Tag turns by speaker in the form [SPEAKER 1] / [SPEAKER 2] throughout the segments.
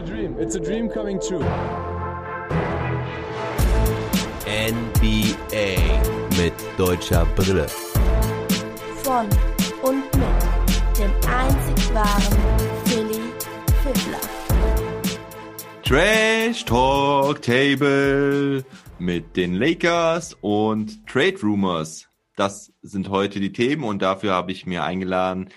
[SPEAKER 1] a dream. It's a dream coming true.
[SPEAKER 2] NBA mit deutscher Brille.
[SPEAKER 3] Von und mit dem einzig wahren Philly Fiddler.
[SPEAKER 2] Trash Talk Table mit den Lakers und Trade Rumors. Das sind heute die Themen und dafür habe ich mir eingeladen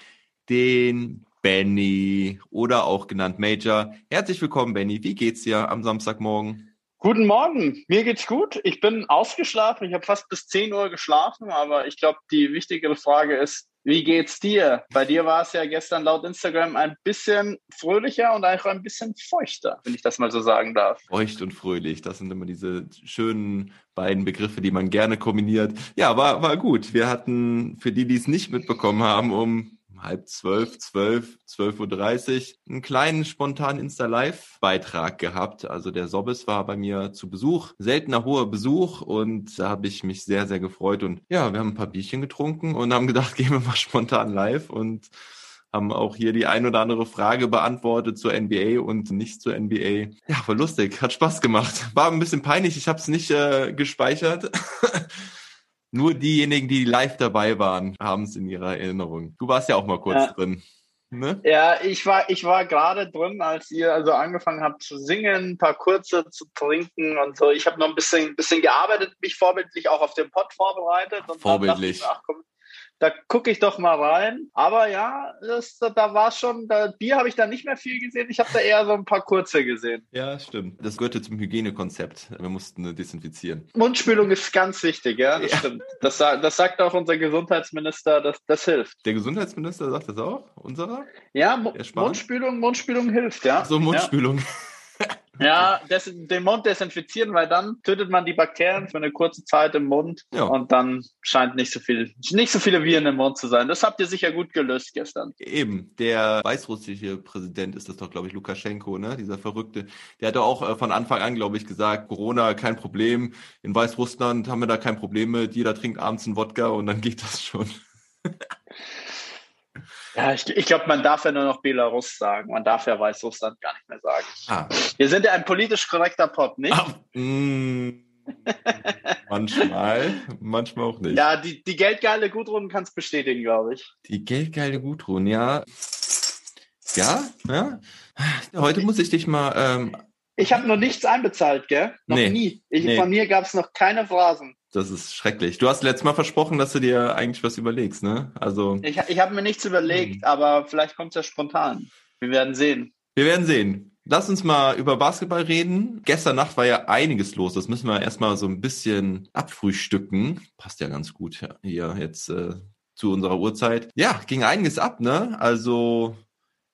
[SPEAKER 2] den Benny oder auch genannt Major. Herzlich willkommen, Benny. Wie geht's dir am Samstagmorgen?
[SPEAKER 4] Guten Morgen, mir geht's gut. Ich bin ausgeschlafen. Ich habe fast bis 10 Uhr geschlafen, aber ich glaube, die wichtigere Frage ist, wie geht's dir? Bei dir war es ja gestern laut Instagram ein bisschen fröhlicher und auch ein bisschen feuchter, wenn ich das mal so sagen darf.
[SPEAKER 2] Feucht und fröhlich, das sind immer diese schönen beiden Begriffe, die man gerne kombiniert. Ja, war, war gut. Wir hatten, für die, die es nicht mitbekommen haben, um halb zwölf, zwölf, zwölf Uhr dreißig einen kleinen spontanen Insta-Live-Beitrag gehabt. Also der Sobbes war bei mir zu Besuch, seltener hoher Besuch und da habe ich mich sehr, sehr gefreut und ja, wir haben ein paar Bierchen getrunken und haben gedacht, gehen wir mal spontan live und haben auch hier die ein oder andere Frage beantwortet zur NBA und nicht zur NBA. Ja, war lustig, hat Spaß gemacht. War ein bisschen peinlich, ich habe es nicht äh, gespeichert. Nur diejenigen, die live dabei waren, haben es in ihrer Erinnerung. Du warst ja auch mal kurz ja. drin.
[SPEAKER 4] Ne? Ja, ich war, ich war gerade drin, als ihr also angefangen habt zu singen, ein paar kurze zu trinken und so. Ich habe noch ein bisschen, bisschen gearbeitet, mich vorbildlich auch auf den Pott vorbereitet. Und
[SPEAKER 2] vorbildlich.
[SPEAKER 4] Dann dachte ich, ach komm, da gucke ich doch mal rein. Aber ja, das, da war schon, da, Bier habe ich da nicht mehr viel gesehen. Ich habe da eher so ein paar kurze gesehen.
[SPEAKER 2] Ja, stimmt. Das gehörte zum Hygienekonzept. Wir mussten desinfizieren.
[SPEAKER 4] Mundspülung ist ganz wichtig, ja, das ja. stimmt. Das, das, sagt auch unser Gesundheitsminister, dass das hilft.
[SPEAKER 2] Der Gesundheitsminister sagt das auch? Unserer?
[SPEAKER 4] Ja, Mundspülung, Mundspülung hilft, ja.
[SPEAKER 2] So, Mundspülung. Ja.
[SPEAKER 4] Ja, des, den Mund desinfizieren, weil dann tötet man die Bakterien für eine kurze Zeit im Mund ja. und dann scheint nicht so viel, nicht so viele Viren im Mund zu sein. Das habt ihr sicher gut gelöst gestern.
[SPEAKER 2] Eben, der weißrussische Präsident ist das doch, glaube ich, Lukaschenko, ne? Dieser Verrückte. Der hat doch auch äh, von Anfang an, glaube ich, gesagt, Corona kein Problem. In Weißrussland haben wir da kein Problem mit. Jeder trinkt abends einen Wodka und dann geht das schon.
[SPEAKER 4] Ja, ich, ich glaube, man darf ja nur noch Belarus sagen. Man darf ja Weißrussland gar nicht mehr sagen. Ah. Wir sind ja ein politisch korrekter Pod, nicht? Ah, mm,
[SPEAKER 2] manchmal, manchmal auch nicht.
[SPEAKER 4] Ja, die, die geldgeile Gudrun kann es bestätigen, glaube ich.
[SPEAKER 2] Die geldgeile Gudrun, ja. Ja, ja. Heute muss ich dich mal. Ähm,
[SPEAKER 4] ich habe noch nichts einbezahlt, gell? Noch nee, nie. Ich, nee. Von mir gab es noch keine Phrasen.
[SPEAKER 2] Das ist schrecklich. Du hast letztes Mal versprochen, dass du dir eigentlich was überlegst, ne? Also.
[SPEAKER 4] Ich, ich habe mir nichts überlegt, hm. aber vielleicht kommt es ja spontan. Wir werden sehen.
[SPEAKER 2] Wir werden sehen. Lass uns mal über Basketball reden. Gestern Nacht war ja einiges los. Das müssen wir erstmal so ein bisschen abfrühstücken. Passt ja ganz gut hier jetzt äh, zu unserer Uhrzeit. Ja, ging einiges ab, ne? Also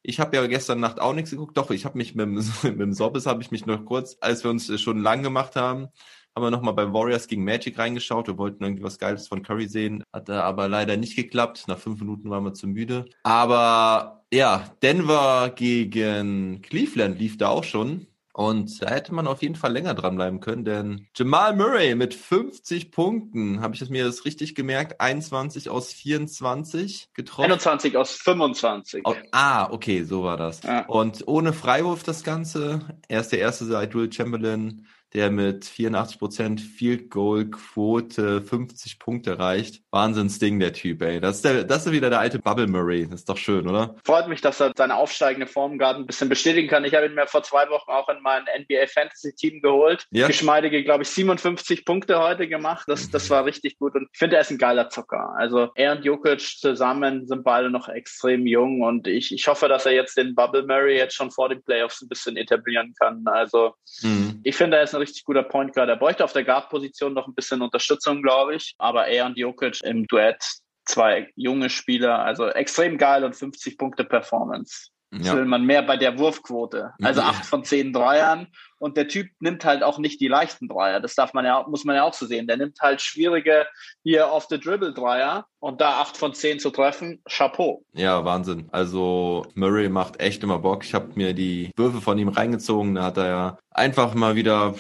[SPEAKER 2] ich habe ja gestern Nacht auch nichts geguckt. Doch, ich habe mich mit, mit dem Sobbes habe ich mich noch kurz, als wir uns schon lang gemacht haben, haben wir nochmal bei Warriors gegen Magic reingeschaut. Wir wollten irgendwie was Geiles von Curry sehen. Hat aber leider nicht geklappt. Nach fünf Minuten waren wir zu müde. Aber ja, Denver gegen Cleveland lief da auch schon. Und da hätte man auf jeden Fall länger dranbleiben können, denn Jamal Murray mit 50 Punkten, habe ich das mir das richtig gemerkt, 21 aus 24 getroffen.
[SPEAKER 4] 21 aus 25. Oh,
[SPEAKER 2] ah, okay, so war das. Ja. Und ohne Freiwurf das Ganze. Er ist der erste seit Will Chamberlain der mit 84% Field Goal Quote 50 Punkte erreicht. Wahnsinnsding, der Typ, ey. Das ist, der, das ist wieder der alte Bubble Murray. Das ist doch schön, oder?
[SPEAKER 4] Freut mich, dass er seine aufsteigende Form gerade ein bisschen bestätigen kann. Ich habe ihn mir vor zwei Wochen auch in mein NBA Fantasy Team geholt. Ja. Geschmeidige, glaube ich, 57 Punkte heute gemacht. Das, das war richtig gut. Und ich finde, er ist ein geiler Zocker. Also er und Jokic zusammen sind beide noch extrem jung und ich, ich hoffe, dass er jetzt den Bubble Murray jetzt schon vor den Playoffs ein bisschen etablieren kann. Also mhm. ich finde, er ist ein richtig guter Point Guard. Er bräuchte auf der Guard-Position noch ein bisschen Unterstützung, glaube ich. Aber er und Jokic im Duett, zwei junge Spieler, also extrem geil und 50 Punkte Performance. Das ja. will man mehr bei der Wurfquote. Also acht von zehn Dreiern. Und der Typ nimmt halt auch nicht die leichten Dreier. Das darf man ja, muss man ja auch so sehen. Der nimmt halt schwierige hier auf the Dribble Dreier und da acht von zehn zu treffen, Chapeau.
[SPEAKER 2] Ja, Wahnsinn. Also Murray macht echt immer Bock. Ich habe mir die Würfe von ihm reingezogen. Da hat er ja einfach mal wieder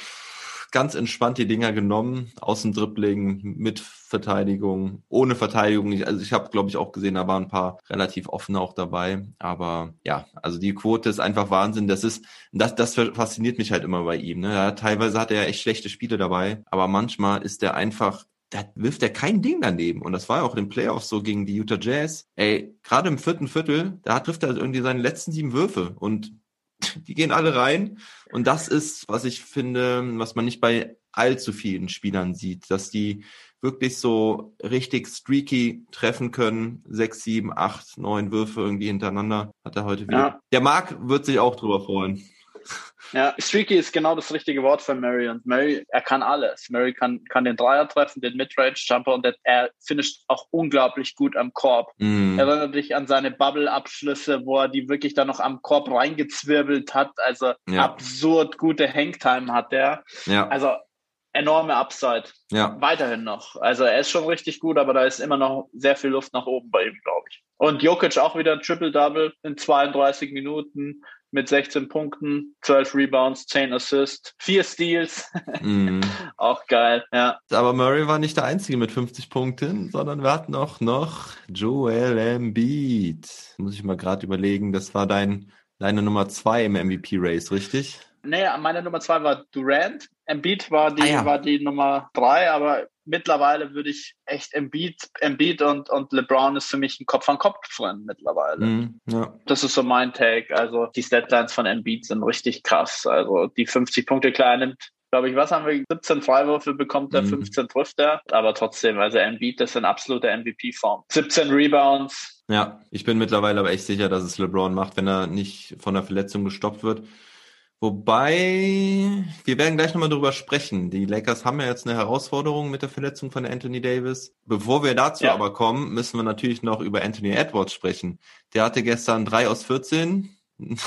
[SPEAKER 2] ganz entspannt die Dinger genommen, aus dem Dribbling, mit Verteidigung, ohne Verteidigung. Also ich habe, glaube ich, auch gesehen, da waren ein paar relativ offene auch dabei. Aber ja, also die Quote ist einfach Wahnsinn. Das ist, das, das fasziniert mich halt immer bei ihm. Ne? Ja, teilweise hat er echt schlechte Spiele dabei, aber manchmal ist er einfach da wirft er kein Ding daneben. Und das war ja auch in den Playoffs so gegen die Utah Jazz. Ey, gerade im vierten Viertel, da trifft er irgendwie seine letzten sieben Würfe und die gehen alle rein. Und das ist, was ich finde, was man nicht bei allzu vielen Spielern sieht, dass die wirklich so richtig streaky treffen können. Sechs, sieben, acht, neun Würfe irgendwie hintereinander hat er heute wieder. Ja. Der Marc wird sich auch drüber freuen.
[SPEAKER 4] Ja, streaky ist genau das richtige Wort für Murray. Und Murray, er kann alles. Murray kann, kann den Dreier treffen, den Midrange-Jumper und er finisht auch unglaublich gut am Korb. Mm. Erinnert dich an seine Bubble-Abschlüsse, wo er die wirklich dann noch am Korb reingezwirbelt hat. Also ja. absurd gute Hangtime hat der. Ja. Also enorme Upside. Ja. Weiterhin noch. Also er ist schon richtig gut, aber da ist immer noch sehr viel Luft nach oben bei ihm, glaube ich. Und Jokic auch wieder ein Triple-Double in 32 Minuten mit 16 Punkten, 12 Rebounds, 10 Assists, 4 Steals. Mm. auch geil, ja.
[SPEAKER 2] Aber Murray war nicht der Einzige mit 50 Punkten, sondern wir hatten auch noch Joel Embiid. Muss ich mal gerade überlegen, das war dein, deine Nummer 2 im MVP-Race, richtig?
[SPEAKER 4] Nee, meine Nummer 2 war Durant. Embiid war die, ah, ja. war die Nummer 3, aber mittlerweile würde ich echt Embiid, Embiid und, und LeBron ist für mich ein Kopf-an-Kopf-Rennen mittlerweile. Mm, ja. Das ist so mein Take. Also die Statlines von Embiid sind richtig krass. Also die 50 Punkte klar nimmt glaube ich, was haben wir? 17 Freiwürfe bekommt er, mhm. 15 trifft er. Aber trotzdem, also Embiid ist in absoluter MVP-Form. 17 Rebounds.
[SPEAKER 2] Ja, ich bin mittlerweile aber echt sicher, dass es LeBron macht, wenn er nicht von der Verletzung gestoppt wird. Wobei, wir werden gleich nochmal drüber sprechen. Die Lakers haben ja jetzt eine Herausforderung mit der Verletzung von Anthony Davis. Bevor wir dazu ja. aber kommen, müssen wir natürlich noch über Anthony Edwards sprechen. Der hatte gestern drei aus 14.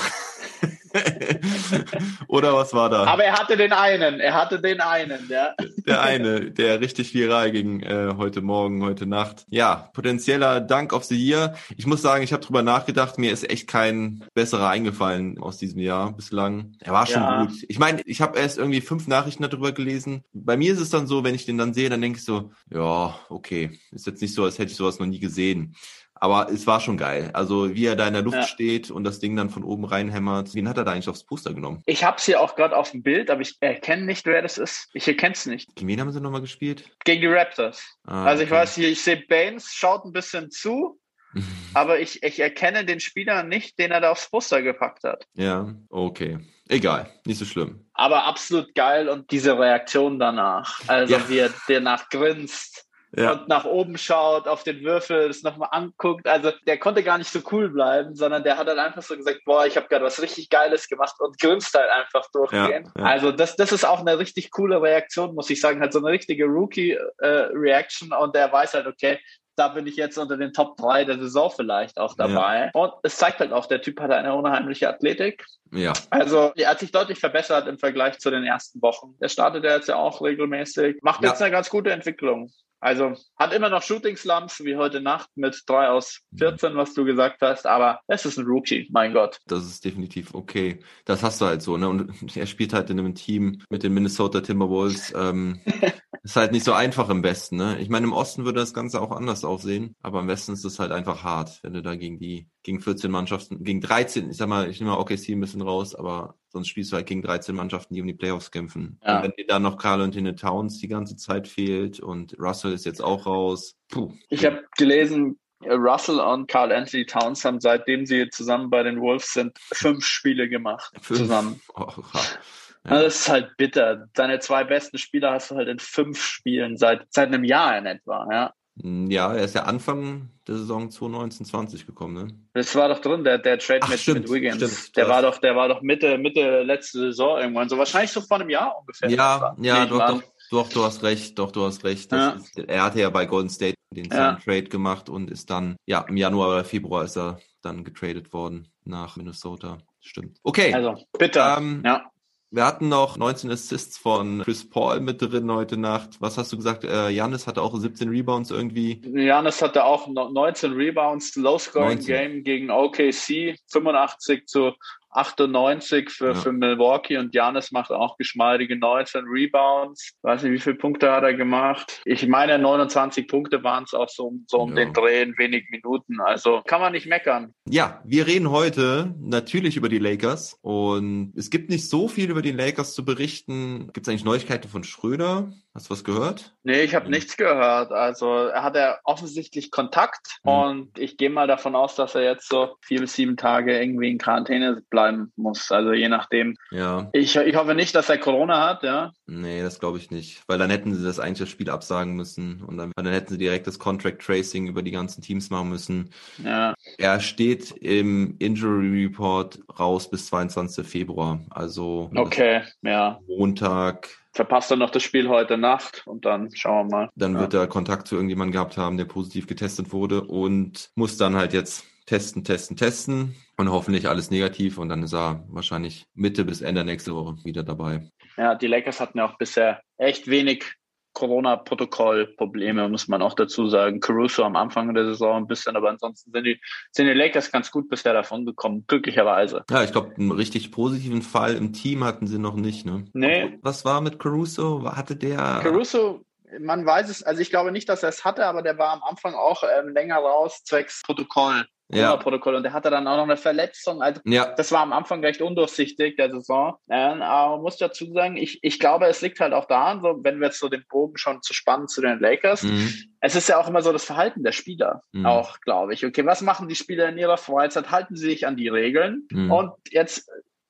[SPEAKER 2] Oder was war da?
[SPEAKER 4] Aber er hatte den einen, er hatte den einen, ja.
[SPEAKER 2] Der eine, der richtig viral ging äh, heute Morgen, heute Nacht. Ja, potenzieller Dank of the Year. Ich muss sagen, ich habe drüber nachgedacht, mir ist echt kein besserer eingefallen aus diesem Jahr bislang. Er war schon ja. gut. Ich meine, ich habe erst irgendwie fünf Nachrichten darüber gelesen. Bei mir ist es dann so, wenn ich den dann sehe, dann denke ich so, ja, okay, ist jetzt nicht so, als hätte ich sowas noch nie gesehen. Aber es war schon geil. Also wie er da in der Luft ja. steht und das Ding dann von oben reinhämmert. Wen hat er da eigentlich aufs Poster genommen?
[SPEAKER 4] Ich habe es hier auch gerade auf dem Bild, aber ich erkenne nicht, wer das ist. Ich erkenne es nicht.
[SPEAKER 2] Gegen wen haben sie nochmal gespielt?
[SPEAKER 4] Gegen die Raptors. Ah, also ich okay. weiß hier, ich sehe Baines schaut ein bisschen zu. aber ich, ich erkenne den Spieler nicht, den er da aufs Poster gepackt hat.
[SPEAKER 2] Ja, okay. Egal, nicht so schlimm.
[SPEAKER 4] Aber absolut geil und diese Reaktion danach. Also ja. wie er danach grinst ja. und nach oben schaut, auf den Würfel, das nochmal anguckt. Also der konnte gar nicht so cool bleiben, sondern der hat dann einfach so gesagt, boah, ich habe gerade was richtig Geiles gemacht und grinst halt einfach durchgehend. Ja, ja. Also das, das ist auch eine richtig coole Reaktion, muss ich sagen. Halt so eine richtige Rookie-Reaction äh, und der weiß halt, okay, da bin ich jetzt unter den Top 3 der Saison vielleicht auch dabei. Ja. Und es zeigt halt auch, der Typ hat eine unheimliche Athletik. Ja. Also, er hat sich deutlich verbessert im Vergleich zu den ersten Wochen. Der startet ja jetzt ja auch regelmäßig, macht ja. jetzt eine ganz gute Entwicklung. Also hat immer noch Shooting Slumps wie heute Nacht mit drei aus 14, was du gesagt hast, aber es ist ein Rookie, mein Gott.
[SPEAKER 2] Das ist definitiv okay. Das hast du halt so, ne? Und er spielt halt in einem Team mit den Minnesota Timberwolves. Ähm, ist halt nicht so einfach im Westen, ne? Ich meine, im Osten würde das Ganze auch anders aussehen, aber im Westen ist es halt einfach hart, wenn du da gegen die, gegen 14 Mannschaften, gegen 13, ich sag mal, ich nehme mal OKC ein bisschen raus, aber sonst spielst du halt gegen 13 Mannschaften, die um die Playoffs kämpfen. Ja. Und wenn dir dann noch Carl und Tine Towns die ganze Zeit fehlt und Russell ist jetzt auch raus. Puh.
[SPEAKER 4] Ich habe gelesen, Russell und Carl Anthony Towns haben seitdem sie zusammen bei den Wolves sind fünf Spiele gemacht fünf. zusammen. Oh, ja. Das ist halt bitter. Deine zwei besten Spieler hast du halt in fünf Spielen seit, seit einem Jahr in etwa, ja.
[SPEAKER 2] Hm, ja, er ist ja Anfang der Saison 2019-20 gekommen, ne?
[SPEAKER 4] Das war doch drin, der, der Trade Ach, mit, stimmt, mit Wiggins. Stimmt, der war doch, der war doch Mitte, Mitte letzte Saison irgendwann. So wahrscheinlich so vor einem Jahr ungefähr.
[SPEAKER 2] Ja, ja, doch, doch, doch, du hast recht, doch, du hast recht. Ja. Ist, er hatte ja bei Golden State den ja. Trade gemacht und ist dann, ja, im Januar oder Februar ist er dann getradet worden nach Minnesota. Stimmt. Okay.
[SPEAKER 4] Also, bitte. Ähm, ja.
[SPEAKER 2] Wir hatten noch 19 Assists von Chris Paul mit drin heute Nacht. Was hast du gesagt? Äh, Janis hatte auch 17 Rebounds irgendwie.
[SPEAKER 4] Janis hatte auch 19 Rebounds, Low-Scoring-Game gegen OKC, 85 zu 98 für, ja. für Milwaukee und Janis macht auch geschmeidige 19 Rebounds. Weiß nicht, wie viele Punkte hat er gemacht? Ich meine, 29 Punkte waren es auch so, so um ja. den Dreh in wenig Minuten. Also kann man nicht meckern.
[SPEAKER 2] Ja, wir reden heute natürlich über die Lakers und es gibt nicht so viel über die Lakers zu berichten. Gibt es eigentlich Neuigkeiten von Schröder? Hast du was gehört?
[SPEAKER 4] Nee, ich habe nichts gehört. Also er hat ja offensichtlich Kontakt mhm. und ich gehe mal davon aus, dass er jetzt so vier bis sieben Tage irgendwie in Quarantäne bleiben muss. Also je nachdem. Ja. Ich, ich hoffe nicht, dass er Corona hat, ja.
[SPEAKER 2] Nee, das glaube ich nicht. Weil dann hätten sie das eigentlich das Spiel absagen müssen und dann, dann hätten sie direkt das Contract Tracing über die ganzen Teams machen müssen. Ja. Er steht im Injury Report raus bis 22. Februar. Also
[SPEAKER 4] okay, ja.
[SPEAKER 2] Montag
[SPEAKER 4] verpasst er noch das Spiel heute Nacht und dann schauen wir mal.
[SPEAKER 2] Dann ja. wird er Kontakt zu irgendjemandem gehabt haben, der positiv getestet wurde und muss dann halt jetzt testen, testen, testen und hoffentlich alles negativ und dann ist er wahrscheinlich Mitte bis Ende nächste Woche wieder dabei.
[SPEAKER 4] Ja, die Lakers hatten ja auch bisher echt wenig Corona-Protokoll-Probleme, muss man auch dazu sagen. Caruso am Anfang der Saison ein bisschen, aber ansonsten sind die, sind die Lakers ganz gut bisher davon gekommen, glücklicherweise.
[SPEAKER 2] Ja, ich glaube, einen richtig positiven Fall im Team hatten sie noch nicht, ne?
[SPEAKER 4] Nee.
[SPEAKER 2] Was war mit Caruso? Hatte der.
[SPEAKER 4] Caruso, man weiß es, also ich glaube nicht, dass er es hatte, aber der war am Anfang auch ähm, länger raus, zwecks Protokoll ja. Protokoll und der hatte dann auch noch eine Verletzung. Also ja. das war am Anfang recht undurchsichtig der Saison. Ähm, aber man muss dazu sagen, ich, ich glaube, es liegt halt auch daran, so wenn wir jetzt so den Bogen schon zu spannen zu den Lakers, mhm. es ist ja auch immer so das Verhalten der Spieler, mhm. auch glaube ich. Okay, was machen die Spieler in ihrer Freizeit? Halten sie sich an die Regeln? Mhm. Und jetzt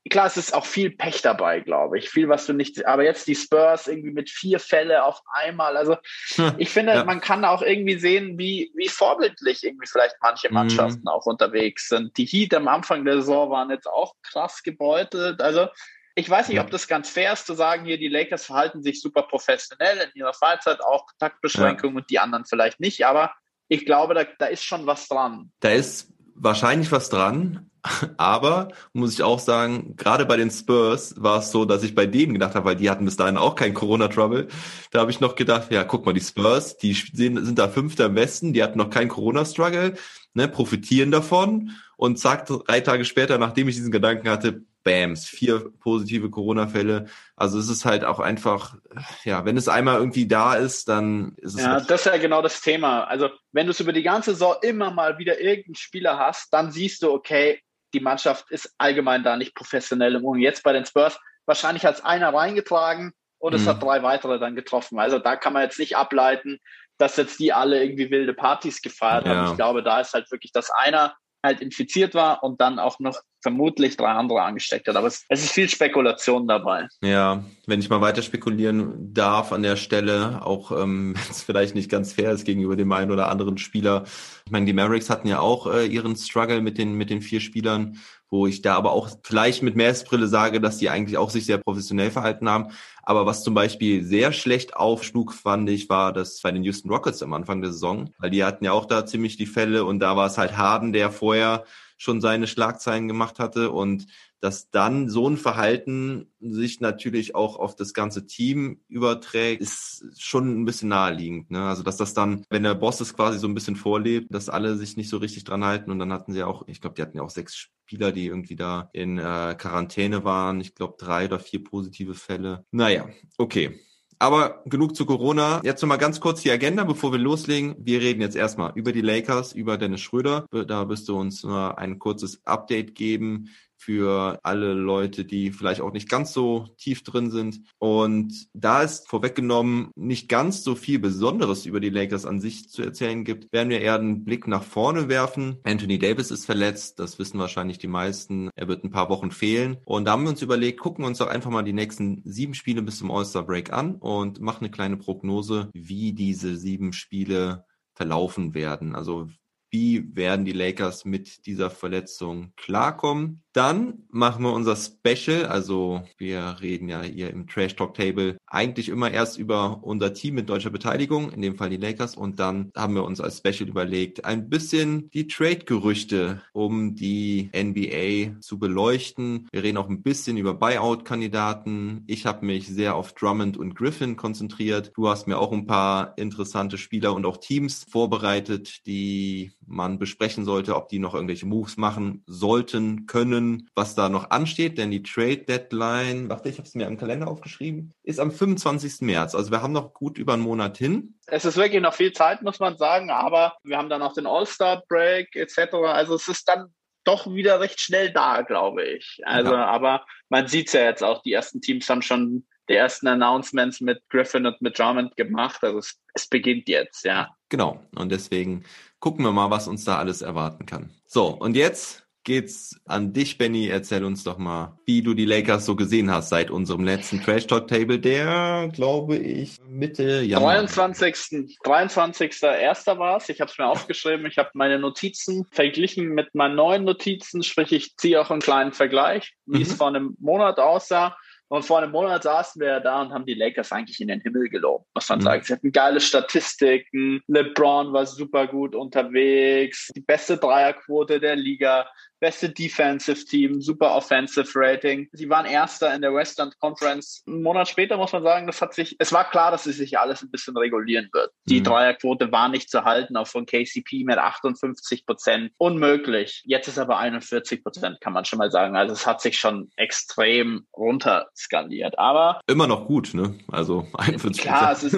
[SPEAKER 4] klar, es ist auch viel Pech dabei, glaube ich. Viel, was du nicht, aber jetzt die Spurs irgendwie mit vier Fälle auf einmal. Also hm, ich finde, ja. man kann auch irgendwie sehen, wie, wie vorbildlich irgendwie vielleicht manche mhm. Mannschaften mhm. auch unterwegs sind. Die Heat am Anfang der Saison waren jetzt auch krass gebeutelt. Also ich weiß nicht, ob das ganz fair ist zu sagen, hier die Lakers verhalten sich super professionell in ihrer Freizeit, auch Kontaktbeschränkungen ja. und die anderen vielleicht nicht, aber ich glaube, da, da ist schon was dran.
[SPEAKER 2] Da ist wahrscheinlich was dran, aber muss ich auch sagen, gerade bei den Spurs war es so, dass ich bei denen gedacht habe, weil die hatten bis dahin auch kein Corona-Trouble. Da habe ich noch gedacht, ja, guck mal, die Spurs, die sind, da Fünfter im Westen, die hatten noch keinen Corona-Struggle, ne, profitieren davon. Und zack, drei Tage später, nachdem ich diesen Gedanken hatte, Bams, vier positive Corona-Fälle. Also es ist halt auch einfach, ja, wenn es einmal irgendwie da ist, dann ist es.
[SPEAKER 4] Ja,
[SPEAKER 2] halt
[SPEAKER 4] das ist ja genau das Thema. Also wenn du es über die ganze Saison immer mal wieder irgendeinen Spieler hast, dann siehst du, okay, die Mannschaft ist allgemein da nicht professionell im Umgang. Jetzt bei den Spurs, wahrscheinlich hat es einer reingetragen und es mhm. hat drei weitere dann getroffen. Also da kann man jetzt nicht ableiten, dass jetzt die alle irgendwie wilde Partys gefeiert ja. haben. Ich glaube, da ist halt wirklich, dass einer halt infiziert war und dann auch noch vermutlich drei andere angesteckt hat. Aber es, es, ist viel Spekulation dabei.
[SPEAKER 2] Ja, wenn ich mal weiter spekulieren darf an der Stelle, auch ähm, wenn es vielleicht nicht ganz fair ist gegenüber dem einen oder anderen Spieler. Ich meine, die Mavericks hatten ja auch äh, ihren Struggle mit den, mit den vier Spielern, wo ich da aber auch vielleicht mit Meeresbrille sage, dass die eigentlich auch sich sehr professionell verhalten haben. Aber was zum Beispiel sehr schlecht aufschlug, fand ich, war das bei den Houston Rockets am Anfang der Saison, weil die hatten ja auch da ziemlich die Fälle und da war es halt Harden, der vorher schon seine Schlagzeilen gemacht hatte und dass dann so ein Verhalten sich natürlich auch auf das ganze Team überträgt, ist schon ein bisschen naheliegend. Ne? Also dass das dann, wenn der Boss es quasi so ein bisschen vorlebt, dass alle sich nicht so richtig dran halten und dann hatten sie auch, ich glaube, die hatten ja auch sechs Spieler, die irgendwie da in äh, Quarantäne waren. Ich glaube, drei oder vier positive Fälle. Naja, okay. Aber genug zu Corona. Jetzt nochmal ganz kurz die Agenda, bevor wir loslegen. Wir reden jetzt erstmal über die Lakers, über Dennis Schröder. Da wirst du uns nur ein kurzes Update geben, für alle Leute, die vielleicht auch nicht ganz so tief drin sind. Und da es vorweggenommen nicht ganz so viel Besonderes über die Lakers an sich zu erzählen gibt, werden wir eher einen Blick nach vorne werfen. Anthony Davis ist verletzt, das wissen wahrscheinlich die meisten. Er wird ein paar Wochen fehlen. Und da haben wir uns überlegt, gucken wir uns doch einfach mal die nächsten sieben Spiele bis zum All-Star Break an und machen eine kleine Prognose, wie diese sieben Spiele verlaufen werden. Also wie werden die Lakers mit dieser Verletzung klarkommen? Dann machen wir unser Special, also wir reden ja hier im Trash Talk Table eigentlich immer erst über unser Team mit deutscher Beteiligung, in dem Fall die Lakers, und dann haben wir uns als Special überlegt, ein bisschen die Trade-Gerüchte um die NBA zu beleuchten. Wir reden auch ein bisschen über Buyout-Kandidaten. Ich habe mich sehr auf Drummond und Griffin konzentriert. Du hast mir auch ein paar interessante Spieler und auch Teams vorbereitet, die man besprechen sollte, ob die noch irgendwelche Moves machen sollten, können bestimmen, was da noch ansteht, denn die Trade Deadline, warte, ich habe es mir im Kalender aufgeschrieben, ist am 25. März. Also wir haben noch gut über einen Monat hin.
[SPEAKER 4] Es ist wirklich noch viel Zeit, muss man sagen, aber wir haben dann auch den All-Star-Break etc. Also es ist dann doch wieder recht schnell da, glaube ich. Also, ja. aber man sieht es ja jetzt auch, die ersten Teams haben schon die ersten Announcements mit Griffin und mit Drummond gemacht. Also es, es beginnt jetzt, ja.
[SPEAKER 2] Genau. Und deswegen gucken wir mal, was uns da alles erwarten kann. So, und jetzt geht's an dich, Benny. Erzähl uns doch mal, wie du die Lakers so gesehen hast seit unserem letzten Trash Talk Table, der, glaube ich, Mitte
[SPEAKER 4] Januar. 23. 23. Erster war es. Ich habe es mir aufgeschrieben. Ich habe meine Notizen verglichen mit meinen neuen Notizen. Sprich, ich ziehe auch einen kleinen Vergleich, wie mhm. es vor einem Monat aussah. Und vor einem Monat saßen wir ja da und haben die Lakers eigentlich in den Himmel gelobt, muss man mhm. sagen. Sie hatten geile Statistiken. LeBron war super gut unterwegs. Die beste Dreierquote der Liga beste Defensive Team, super Offensive Rating. Sie waren Erster in der Western Conference. Einen Monat später muss man sagen, das hat sich, es war klar, dass es sich alles ein bisschen regulieren wird. Die mhm. Dreierquote war nicht zu halten, auch von KCP mit 58 Prozent. Unmöglich. Jetzt ist aber 41 Prozent, kann man schon mal sagen. Also es hat sich schon extrem runterskaliert. Aber
[SPEAKER 2] immer noch gut, ne? Also 41
[SPEAKER 4] Klar, es ist,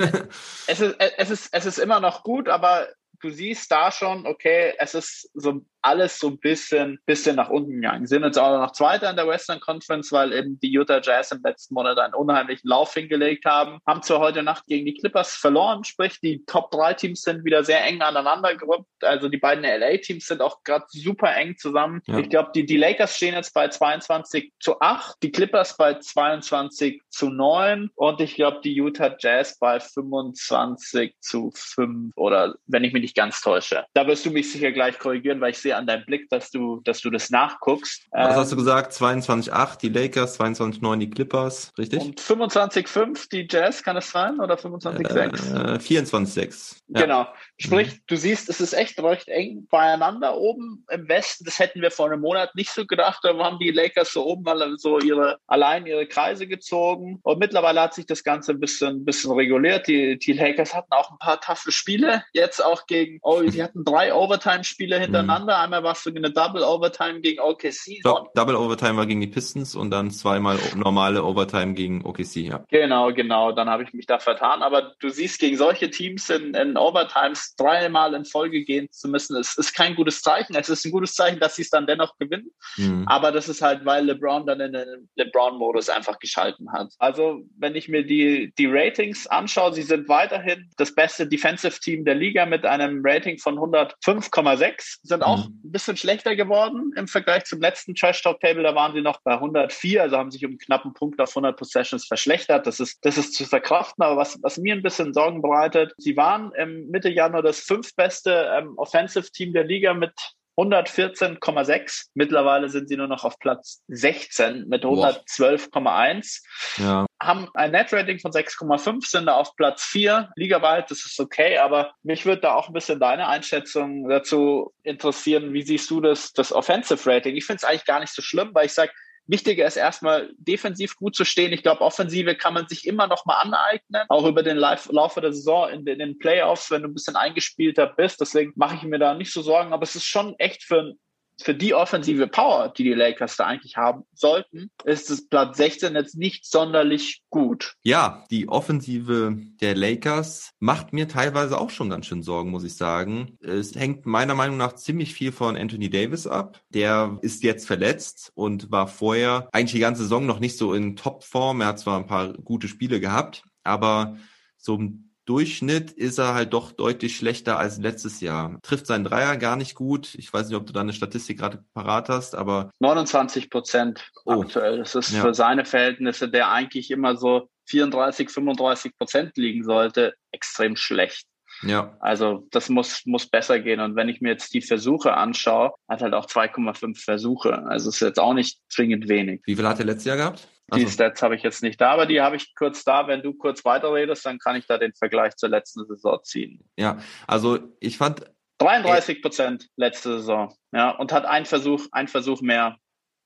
[SPEAKER 4] es ist, es ist, es ist immer noch gut, aber du siehst da schon, okay, es ist so alles so ein bisschen, bisschen nach unten gegangen. Sind jetzt auch noch Zweiter in der Western Conference, weil eben die Utah Jazz im letzten Monat einen unheimlichen Lauf hingelegt haben. Haben zwar heute Nacht gegen die Clippers verloren, sprich die Top 3 Teams sind wieder sehr eng aneinander gerückt. Also die beiden LA Teams sind auch gerade super eng zusammen. Ja. Ich glaube, die, die Lakers stehen jetzt bei 22 zu 8, die Clippers bei 22 zu 9 und ich glaube, die Utah Jazz bei 25 zu 5 oder wenn ich mich nicht ganz täusche. Da wirst du mich sicher gleich korrigieren, weil ich sehe an deinem Blick, dass du, dass du das nachguckst.
[SPEAKER 2] Was ähm, hast du gesagt? 22,8 die Lakers, 22,9 die Clippers, richtig? Und
[SPEAKER 4] 25,5 die Jazz, kann es sein? Oder 25,6?
[SPEAKER 2] Äh, 24,6.
[SPEAKER 4] Ja. Genau. Sprich, mhm. du siehst, es ist echt recht eng beieinander oben im Westen. Das hätten wir vor einem Monat nicht so gedacht. Da haben die Lakers so oben so ihre, allein ihre Kreise gezogen. Und mittlerweile hat sich das Ganze ein bisschen, bisschen reguliert. Die, die Lakers hatten auch ein paar taffe Spiele. Jetzt auch gegen, oh, sie hatten drei Overtime-Spiele hintereinander. Mhm. Einmal warst du eine Double Overtime gegen OKC.
[SPEAKER 2] Doch, Double Overtime war gegen die Pistons und dann zweimal normale Overtime gegen OKC, ja.
[SPEAKER 4] Genau, genau. Dann habe ich mich da vertan. Aber du siehst, gegen solche Teams in, in Overtimes dreimal in Folge gehen zu müssen, ist, ist kein gutes Zeichen. Es ist ein gutes Zeichen, dass sie es dann dennoch gewinnen. Mhm. Aber das ist halt, weil LeBron dann in den LeBron-Modus einfach geschalten hat. Also, wenn ich mir die, die Ratings anschaue, sie sind weiterhin das beste Defensive Team der Liga mit einem Rating von 105,6, sind auch mhm ein bisschen schlechter geworden im Vergleich zum letzten Trash Talk Table. Da waren sie noch bei 104, also haben sich um einen knappen Punkt auf 100 Possessions verschlechtert. Das ist, das ist zu verkraften. Aber was, was mir ein bisschen Sorgen bereitet, sie waren im Mitte Januar das fünftbeste ähm, Offensive Team der Liga mit 114,6. Mittlerweile sind sie nur noch auf Platz 16 mit 112,1. Ja. Haben ein Net-Rating von 6,5, sind da auf Platz 4. Ligaweit, das ist okay, aber mich würde da auch ein bisschen deine Einschätzung dazu interessieren. Wie siehst du das, das Offensive Rating? Ich finde es eigentlich gar nicht so schlimm, weil ich sage, Wichtiger ist erstmal defensiv gut zu stehen. Ich glaube, Offensive kann man sich immer noch mal aneignen, auch über den Lauf der Saison in den, in den Playoffs, wenn du ein bisschen eingespielter bist. Deswegen mache ich mir da nicht so Sorgen, aber es ist schon echt für ein für die offensive Power, die die Lakers da eigentlich haben sollten, ist das Platz 16 jetzt nicht sonderlich gut.
[SPEAKER 2] Ja, die Offensive der Lakers macht mir teilweise auch schon ganz schön Sorgen, muss ich sagen. Es hängt meiner Meinung nach ziemlich viel von Anthony Davis ab. Der ist jetzt verletzt und war vorher eigentlich die ganze Saison noch nicht so in Topform. Er hat zwar ein paar gute Spiele gehabt, aber so Durchschnitt ist er halt doch deutlich schlechter als letztes Jahr. Trifft seinen Dreier gar nicht gut. Ich weiß nicht, ob du da eine Statistik gerade parat hast, aber
[SPEAKER 4] 29 Prozent oh. aktuell. Das ist ja. für seine Verhältnisse, der eigentlich immer so 34, 35 Prozent liegen sollte, extrem schlecht. Ja. Also das muss, muss besser gehen. Und wenn ich mir jetzt die Versuche anschaue, hat halt auch 2,5 Versuche. Also ist jetzt auch nicht zwingend wenig.
[SPEAKER 2] Wie viel hat er letztes Jahr gehabt?
[SPEAKER 4] Die also. Stats habe ich jetzt nicht da, aber die habe ich kurz da. Wenn du kurz weiterredest, dann kann ich da den Vergleich zur letzten Saison ziehen.
[SPEAKER 2] Ja, also ich fand
[SPEAKER 4] 33 Prozent letzte Saison, ja, und hat ein Versuch, ein Versuch mehr.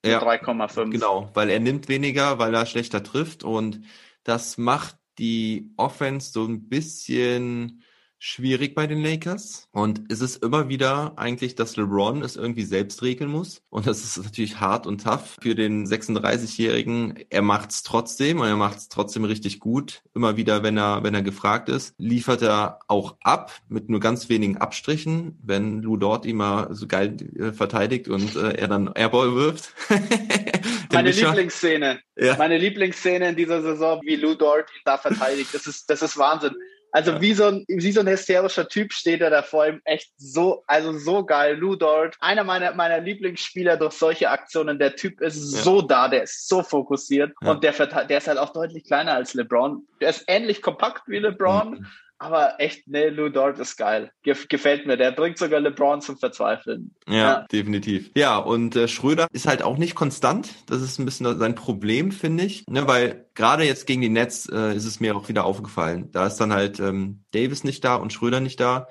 [SPEAKER 4] Ja, 3,5.
[SPEAKER 2] Genau, weil er nimmt weniger, weil er schlechter trifft und das macht die Offense so ein bisschen schwierig bei den Lakers. Und es ist immer wieder eigentlich, dass LeBron es irgendwie selbst regeln muss. Und das ist natürlich hart und tough für den 36-Jährigen. Er macht's trotzdem und er macht's trotzdem richtig gut. Immer wieder, wenn er, wenn er gefragt ist, liefert er auch ab mit nur ganz wenigen Abstrichen, wenn Lou Dort immer so geil äh, verteidigt und äh, er dann Airball wirft.
[SPEAKER 4] Meine Lieblingsszene. Ja. Meine Lieblingsszene in dieser Saison, wie Lou Dort ihn da verteidigt. Das ist, das ist Wahnsinn. Also ja. wie so ein wie so ein hysterischer Typ steht er da vor ihm echt so also so geil. Lou Dort, einer meiner meiner Lieblingsspieler durch solche Aktionen. Der Typ ist ja. so da, der ist so fokussiert ja. und der der ist halt auch deutlich kleiner als LeBron. Der ist ähnlich kompakt wie LeBron. Mhm aber echt, ne, Lou Dort ist geil. Gefällt mir. Der bringt sogar LeBron zum Verzweifeln.
[SPEAKER 2] Ja, ja. definitiv. Ja, und äh, Schröder ist halt auch nicht konstant. Das ist ein bisschen sein Problem, finde ich. Ne, weil gerade jetzt gegen die Nets äh, ist es mir auch wieder aufgefallen. Da ist dann halt ähm, Davis nicht da und Schröder nicht da.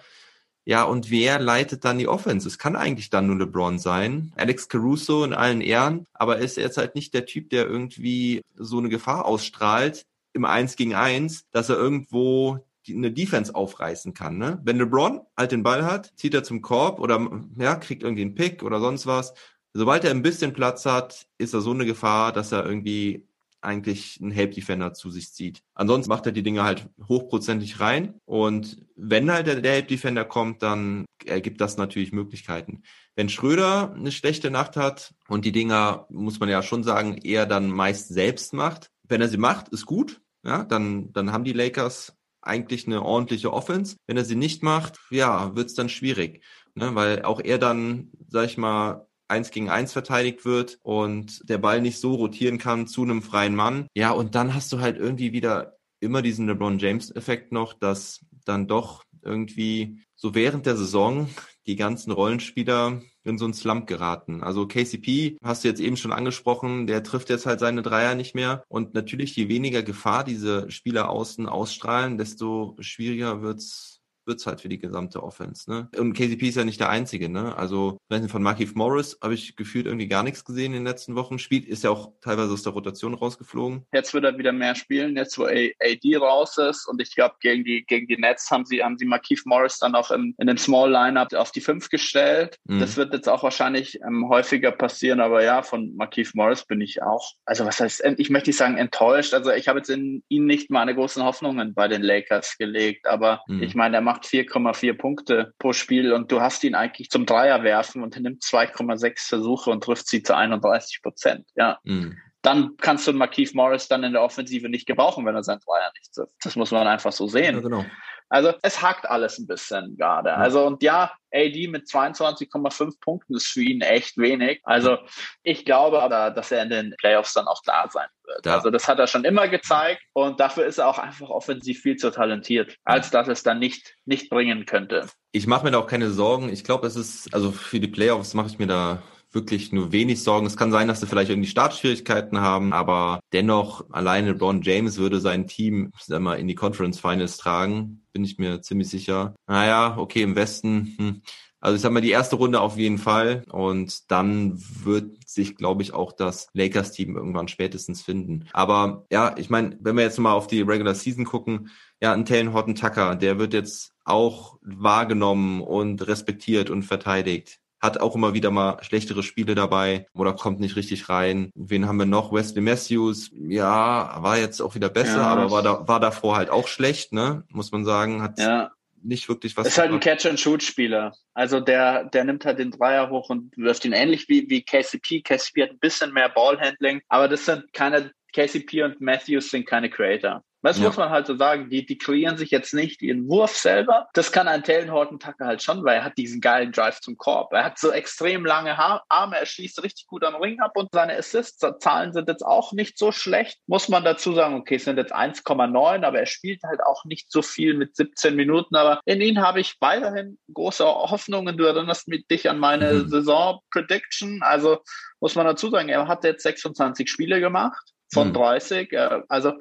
[SPEAKER 2] Ja, und wer leitet dann die Offense? Es kann eigentlich dann nur LeBron sein. Alex Caruso in allen Ehren, aber er ist jetzt halt nicht der Typ, der irgendwie so eine Gefahr ausstrahlt im Eins gegen Eins, dass er irgendwo eine Defense aufreißen kann. Ne? Wenn LeBron halt den Ball hat, zieht er zum Korb oder ja, kriegt irgendwie einen Pick oder sonst was. Sobald er ein bisschen Platz hat, ist er so eine Gefahr, dass er irgendwie eigentlich einen Help Defender zu sich zieht. Ansonsten macht er die Dinge halt hochprozentig rein und wenn halt der, der Help Defender kommt, dann ergibt das natürlich Möglichkeiten. Wenn Schröder eine schlechte Nacht hat und die Dinger, muss man ja schon sagen, eher dann meist selbst macht, wenn er sie macht, ist gut, ja, dann, dann haben die Lakers eigentlich eine ordentliche Offense. Wenn er sie nicht macht, ja, wird's dann schwierig, ne? weil auch er dann, sag ich mal, eins gegen eins verteidigt wird und der Ball nicht so rotieren kann zu einem freien Mann. Ja, und dann hast du halt irgendwie wieder immer diesen LeBron James Effekt noch, dass dann doch irgendwie so während der Saison die ganzen Rollenspieler in so einen Slump geraten. Also KCP hast du jetzt eben schon angesprochen, der trifft jetzt halt seine Dreier nicht mehr. Und natürlich, je weniger Gefahr diese Spieler außen ausstrahlen, desto schwieriger wird's wird's halt für die gesamte Offense. Ne? Und KCP ist ja nicht der Einzige. Ne? Also von Markif Morris habe ich gefühlt irgendwie gar nichts gesehen in den letzten Wochen. Spielt ist ja auch teilweise aus der Rotation rausgeflogen.
[SPEAKER 4] Jetzt wird er wieder mehr spielen, jetzt wo AD raus ist. Und ich glaube, gegen die, gegen die Nets haben sie, haben sie Markif Morris dann auch in, in den Small Lineup auf die 5 gestellt. Mhm. Das wird jetzt auch wahrscheinlich ähm, häufiger passieren. Aber ja, von Markif Morris bin ich auch, also was heißt, ich möchte nicht sagen enttäuscht. Also ich habe jetzt in ihn nicht meine großen Hoffnungen bei den Lakers gelegt. Aber mhm. ich meine, er macht macht 4,4 Punkte pro Spiel und du hast ihn eigentlich zum Dreier werfen und er nimmt 2,6 Versuche und trifft sie zu 31 Prozent. Ja. Mhm. Dann kannst du Markeith Morris dann in der Offensive nicht gebrauchen, wenn er seinen Dreier nicht trifft. Das muss man einfach so sehen. Ja, genau. Also es hakt alles ein bisschen gerade. Also und ja, AD mit 22,5 Punkten ist für ihn echt wenig. Also ich glaube aber, dass er in den Playoffs dann auch da sein wird. Ja. Also das hat er schon immer gezeigt und dafür ist er auch einfach offensiv viel zu talentiert, als dass es dann nicht, nicht bringen könnte.
[SPEAKER 2] Ich mache mir da auch keine Sorgen. Ich glaube, es ist, also für die Playoffs mache ich mir da wirklich nur wenig Sorgen. Es kann sein, dass sie vielleicht irgendwie Startschwierigkeiten haben, aber dennoch alleine LeBron James würde sein Team sag mal, in die Conference Finals tragen, bin ich mir ziemlich sicher. Naja, okay, im Westen, hm. Also ich sag mal, die erste Runde auf jeden Fall. Und dann wird sich, glaube ich, auch das Lakers-Team irgendwann spätestens finden. Aber ja, ich meine, wenn wir jetzt mal auf die Regular Season gucken, ja, ein Taylor Horton Tucker, der wird jetzt auch wahrgenommen und respektiert und verteidigt hat auch immer wieder mal schlechtere Spiele dabei oder kommt nicht richtig rein. Wen haben wir noch? Wesley Matthews, ja, war jetzt auch wieder besser, ja. aber war da war davor halt auch schlecht, ne? Muss man sagen, hat ja. nicht wirklich was.
[SPEAKER 4] Ist halt ein Catch-and-Shoot-Spieler. Also der, der nimmt halt den Dreier hoch und wirft ihn ähnlich wie, wie KCP. KCP hat ein bisschen mehr Ballhandling, aber das sind keine, KCP und Matthews sind keine Creator. Das ja. muss man halt so sagen. Die, die kreieren sich jetzt nicht ihren Wurf selber. Das kann ein Tucker halt schon, weil er hat diesen geilen Drive zum Korb. Er hat so extrem lange Arme, er schließt richtig gut am Ring ab und seine Assists-Zahlen sind jetzt auch nicht so schlecht. Muss man dazu sagen, okay, es sind jetzt 1,9, aber er spielt halt auch nicht so viel mit 17 Minuten. Aber in ihn habe ich weiterhin große Hoffnungen. Du erinnerst mich dich an meine mhm. Saison-Prediction. Also muss man dazu sagen, er hat jetzt 26 Spiele gemacht von 30. Mhm. Also